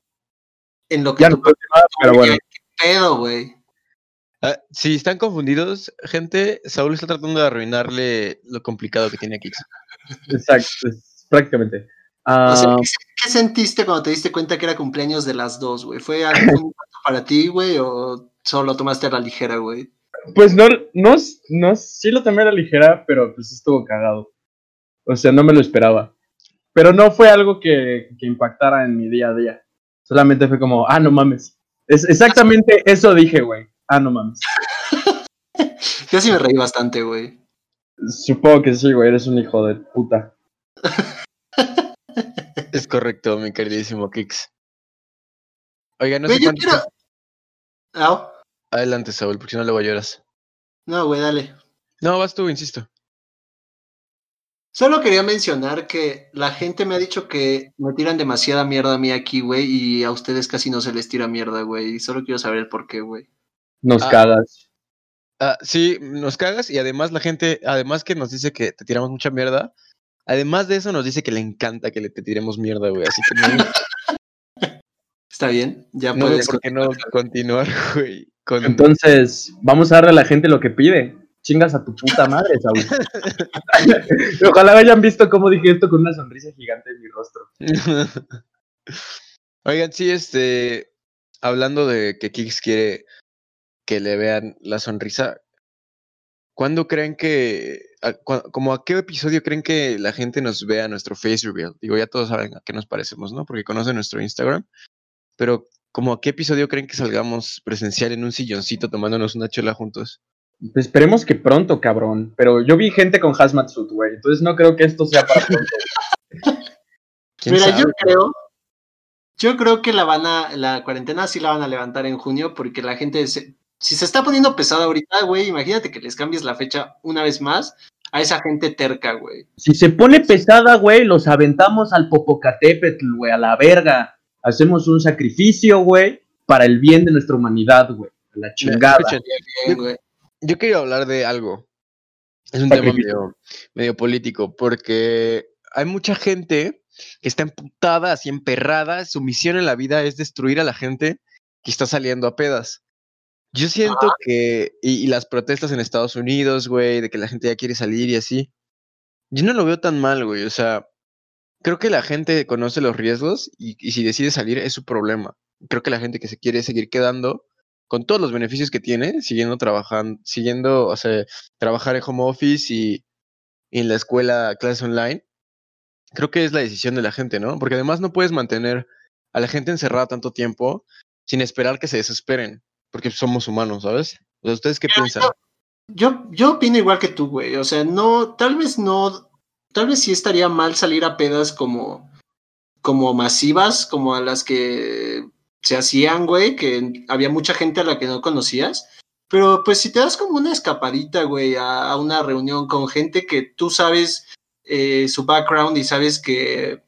en lo que Ya tú no pero bueno. pedo, güey. Ah, si están confundidos, gente, Saúl está tratando de arruinarle lo complicado que tiene Kix. Exacto, es prácticamente. O sea, Ah, ¿qué, qué sentiste cuando te diste cuenta que era cumpleaños de las dos, güey? ¿Fue algo para ti, güey, o solo tomaste a la ligera, güey? pues no, no, no, sí lo tomé a la ligera, pero pues estuvo cagado. O sea, no me lo esperaba. Pero no fue algo que, que impactara en mi día a día. Solamente fue como, ah, no mames. Es exactamente eso dije, güey. Ah, no mames. Yo sí me reí bastante, güey. Supongo que sí, güey. Eres un hijo de puta. Es correcto, mi queridísimo Kix. Oiga, no Güey, sé yo cuánto. quiero... Au. Adelante, Saúl, porque si no luego lloras. No, güey, dale. No, vas tú, insisto. Solo quería mencionar que la gente me ha dicho que me tiran demasiada mierda a mí aquí, güey, y a ustedes casi no se les tira mierda, güey. Y solo quiero saber el por qué, güey. Nos Ah. cagas. Ah, sí, nos cagas y además la gente, además que nos dice que te tiramos mucha mierda, además de eso nos dice que le encanta que le te tiremos mierda, güey. Así que no, ¿Está bien? Ya no puedes. por qué no continuar, güey. Con... Entonces, vamos a darle a la gente lo que pide. Chingas a tu puta madre, Saúl. Ojalá hayan visto cómo dije esto con una sonrisa gigante en mi rostro. Oigan, sí, este, hablando de que Kix quiere que le vean la sonrisa, ¿cuándo creen que, a- como a qué episodio creen que la gente nos vea nuestro face reveal? Digo, ya todos saben a qué nos parecemos, ¿no? Porque conocen nuestro Instagram, pero como a qué episodio creen que salgamos presencial en un silloncito tomándonos una chela juntos? Pues esperemos que pronto, cabrón. Pero yo vi gente con hazmat suit, güey. Entonces no creo que esto sea para pronto. ¿Quién Mira, sabe? yo creo. Yo creo que la van a. La cuarentena sí la van a levantar en junio porque la gente. se- si se está poniendo pesada ahorita, güey, imagínate que les cambies la fecha una vez más. a esa gente terca, güey. Si se pone pesada, güey, los aventamos al Popocatépetl, güey, a la verga. Hacemos un sacrificio, güey, para el bien de nuestra humanidad, güey. a La chingada. Bien, güey. yo quería hablar de algo. Es un tema medio, medio político, porque hay mucha gente que está emputada, así emperrada. Su misión en la vida es destruir a la gente que está saliendo a pedas. Yo siento que, y, y las protestas en Estados Unidos, güey, de que la gente ya quiere salir y así, yo no lo veo tan mal, güey. O sea, creo que la gente conoce los riesgos y, y si decide salir es su problema. Creo que la gente que se quiere seguir quedando, con todos los beneficios que tiene, siguiendo trabajando, siguiendo, o sea, trabajar en home office y, y en la escuela, clases online, creo que es la decisión de la gente, ¿no? Porque además no puedes mantener a la gente encerrada tanto tiempo sin esperar que se desesperen, porque somos humanos, ¿sabes? O sea, ¿ustedes qué piensan? Yo, yo opino igual que tú, güey. O sea, no, tal vez no, tal vez sí estaría mal salir a pedas como, como masivas, como a las que se hacían, güey, que había mucha gente a la que no conocías. Pero pues si te das como una escapadita, güey, a, a una reunión con gente que tú sabes eh, su background y sabes que,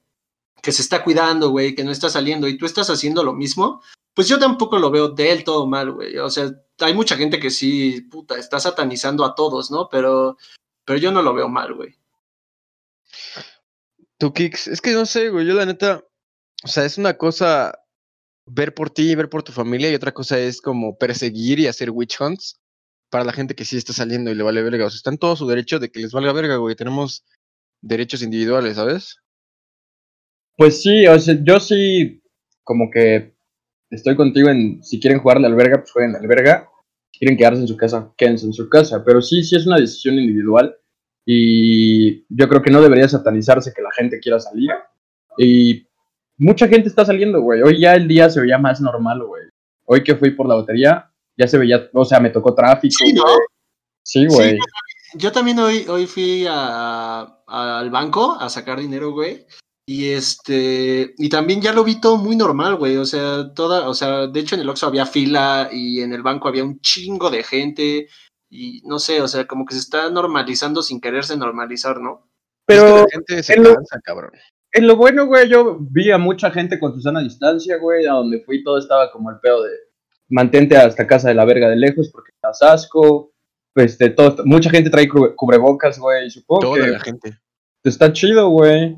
que se está cuidando, güey, que no está saliendo y tú estás haciendo lo mismo, pues yo tampoco lo veo del todo mal, güey. O sea, hay mucha gente que sí, puta, está satanizando a todos, ¿no? Pero, pero yo no lo veo mal, güey. Tú, Kix, es que no sé, güey, yo la neta, o sea, es una cosa ver por ti y ver por tu familia y otra cosa es como perseguir y hacer witch hunts para la gente que sí está saliendo y le vale verga. O sea, está en todo su derecho de que les valga verga, güey. Tenemos derechos individuales, ¿sabes? Pues sí, o sea, yo sí, como que estoy contigo en si quieren jugar la alberga, pues jueguen la alberga. Si quieren quedarse en su casa, quédense en su casa. Pero sí, sí es una decisión individual. Y yo creo que no debería satanizarse que la gente quiera salir. Y mucha gente está saliendo, güey. Hoy ya el día se veía más normal, güey. Hoy que fui por la lotería, ya se veía, o sea, me tocó tráfico. Sí, ¿no? güey. Sí, güey. Yo también hoy, hoy fui a- a- al banco a sacar dinero, güey. Y este, y también ya lo vi todo muy normal, güey. O sea, toda, o sea, de hecho en el Oxxo había fila y en el banco había un chingo de gente. Y no sé, o sea, como que se está normalizando sin quererse normalizar, ¿no? Es que Pero la gente se en lo- cabrón. en lo bueno, güey, yo vi a mucha gente con su sana distancia, güey. A donde fui todo estaba como el pedo de mantente hasta casa de la verga de lejos porque estás asco. Este, todo, mucha gente trae cubre- cubrebocas, güey. Supongo Toda que la gente. está chido, güey.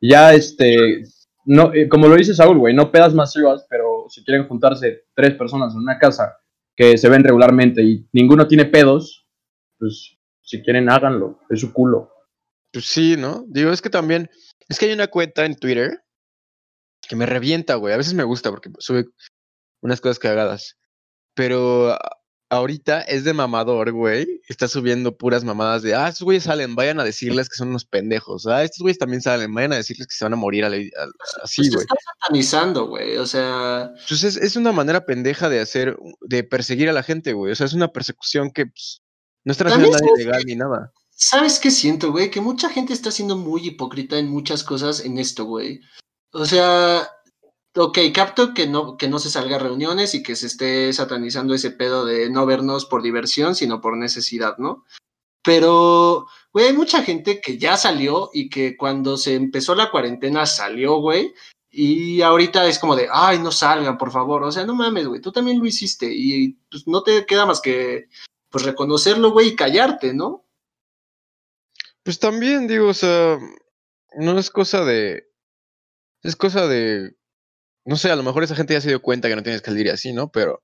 Ya, este, no, eh, como lo dice Saúl, güey, no pedas masivas, pero si quieren juntarse tres personas en una casa que se ven regularmente y ninguno tiene pedos, pues si quieren háganlo, es su culo. Pues sí, ¿no? Digo, es que también, es que hay una cuenta en Twitter que me revienta, güey. A veces me gusta porque sube unas cosas cagadas. Pero ahorita es de mamador, güey. Está subiendo puras mamadas de, ah, estos güeyes salen, vayan a decirles que son unos pendejos. Ah, estos güeyes también salen, vayan a decirles que se van a morir a la- a- así, Pues güey. estás satanizando, güey. O sea, Entonces es, es una manera pendeja de hacer, de perseguir a la gente, güey. O sea, es una persecución que pues, no están haciendo nada ilegal ni nada. ¿Sabes qué siento, güey? Que mucha gente está siendo muy hipócrita en muchas cosas en esto, güey. O sea, ok, capto que no, que no se salga a reuniones y que se esté satanizando ese pedo de no vernos por diversión, sino por necesidad, ¿no? Pero, güey, hay mucha gente que ya salió y que cuando se empezó la cuarentena salió, güey. Y ahorita es como de, ay, no salgan, por favor. O sea, no mames, güey, tú también lo hiciste. Y pues no te queda más que, pues, reconocerlo, güey, y callarte, ¿no? Pues también, digo, o sea, no es cosa de. Es cosa de. No sé, a lo mejor esa gente ya se dio cuenta que no tienes que salir así, ¿no? Pero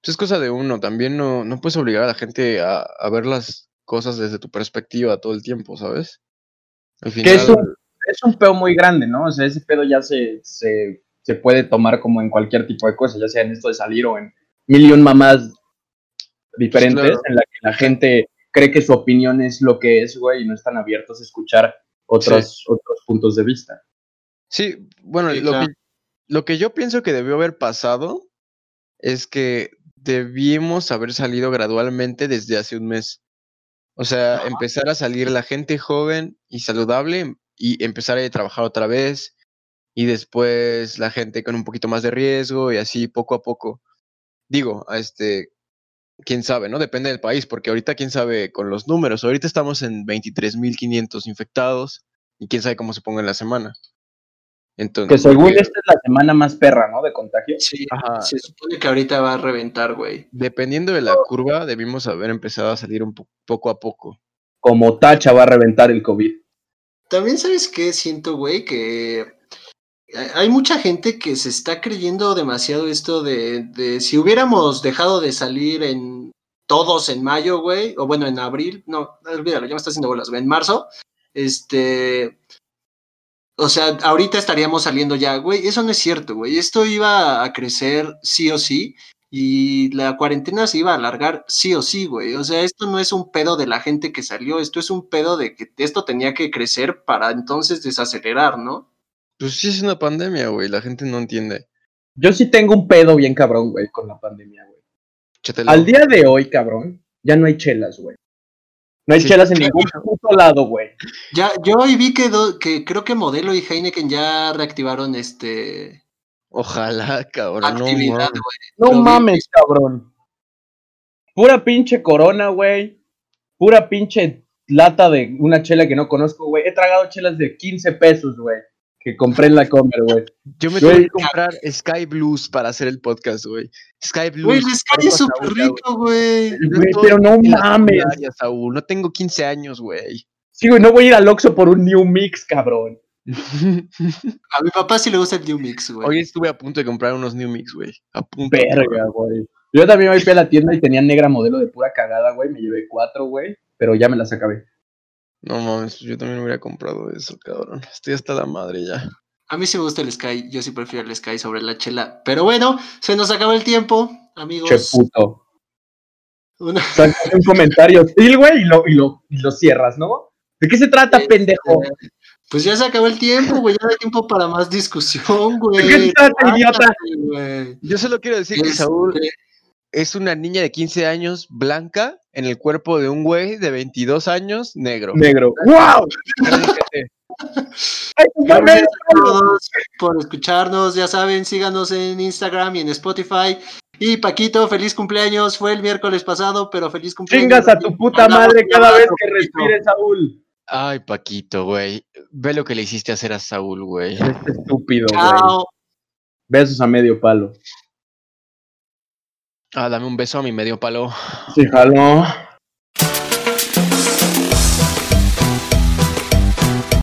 pues, es cosa de uno. También no, no puedes obligar a la gente a, a ver las cosas desde tu perspectiva todo el tiempo, ¿sabes? Al final. Que es un, es un pedo muy grande, ¿no? O sea, ese pedo ya se, se, se puede tomar como en cualquier tipo de cosa, ya sea en esto de salir o en millón mamás diferentes, Claro. en la que la gente cree que su opinión es lo que es, güey, y no están abiertos a escuchar otros, otros puntos de vista. Sí, bueno, Sí, lo, claro. que, lo que yo pienso que debió haber pasado es que debimos haber salido gradualmente desde hace un mes. O sea, empezar a salir la gente joven y saludable y empezar a trabajar otra vez y después la gente con un poquito más de riesgo y así poco a poco. Digo, a este, quién sabe, ¿no? Depende del país, porque ahorita quién sabe con los números. Ahorita estamos en 23.500 infectados y quién sabe cómo se ponga en la semana. Entonces, Que según esta es la semana más perra, ¿no? De contagio. Sí, Ajá. se supone que ahorita va a reventar, güey. dependiendo de la curva, debimos haber empezado a salir un po- poco a poco. Como tacha va a reventar el COVID. También sabes qué siento, güey, que hay mucha gente que se está creyendo demasiado esto de, de si hubiéramos dejado de salir en todos en mayo, güey, o bueno, en abril, no, olvídalo, ya me está haciendo bolas, güey, en marzo, este, o sea, ahorita estaríamos saliendo ya, güey, eso no es cierto, güey, esto iba a crecer sí o sí, y la cuarentena se iba a alargar sí o sí, güey. O sea, esto no es un pedo de la gente que salió, esto es un pedo de que esto tenía que crecer para entonces desacelerar, ¿no? Pues sí es una pandemia, güey, la gente no entiende. Yo sí tengo un pedo bien cabrón, güey, con la pandemia, güey. Al día de hoy, cabrón, ya no hay chelas, güey. No hay Sí. chelas en ningún puto lado, güey. Ya, yo hoy vi que, do- que creo que Modelo y Heineken ya reactivaron este Ojalá, cabrón. no actividad. No vi. mames, cabrón. Pura pinche corona, güey. Pura pinche lata de una chela que no conozco, güey. He tragado chelas de 15 pesos, güey. Que compré en la Comer, güey. Yo me tuve que comprar Sky Blues para hacer el podcast, güey. Sky Blues. Güey, el Sky es súper güey. rico, güey. Pero no mames. Saúl, no tengo 15 años, güey. Sí, güey, no voy a ir al Oxxo por un New Mix, cabrón. A mi papá sí le gusta el New Mix, güey. Hoy estuve a punto de comprar unos New Mix, güey. A punto. Verga, güey. Yo también me fui a la tienda y tenía negra modelo de pura cagada, güey. Me llevé cuatro, güey. Pero ya me las acabé. No mames, yo también hubiera comprado eso, cabrón. Estoy hasta la madre ya. A mí sí me gusta el Sky, yo sí prefiero el Sky sobre la chela. Pero bueno, se nos acabó el tiempo, amigos. Che puto. Una- un comentario hostil, güey, y lo, y, lo, y lo cierras, ¿no? ¿De qué se trata, Este, pendejo? Pues ya se acabó el tiempo, güey. Ya no hay tiempo para más discusión, güey. ¿De qué se trata, idiota? Yo solo quiero decir que Este, Saúl es una niña de 15 años blanca en el cuerpo de un güey de 22 años negro. Negro. ¡Wow! Fíjate. ¡Ay, tu Gracias mamá! a todos por escucharnos. Ya saben, síganos en Instagram y en Spotify. Y Paquito, feliz cumpleaños. Fue el miércoles pasado, pero feliz cumpleaños. Chingas a tu puta madre cada vez que respires, Saúl. Ay, Paquito, güey. Ve lo que le hiciste hacer a Saúl, güey. Este estúpido, güey. Besos a medio palo. Ah, dame un beso a mi medio palo. Sí, jaló.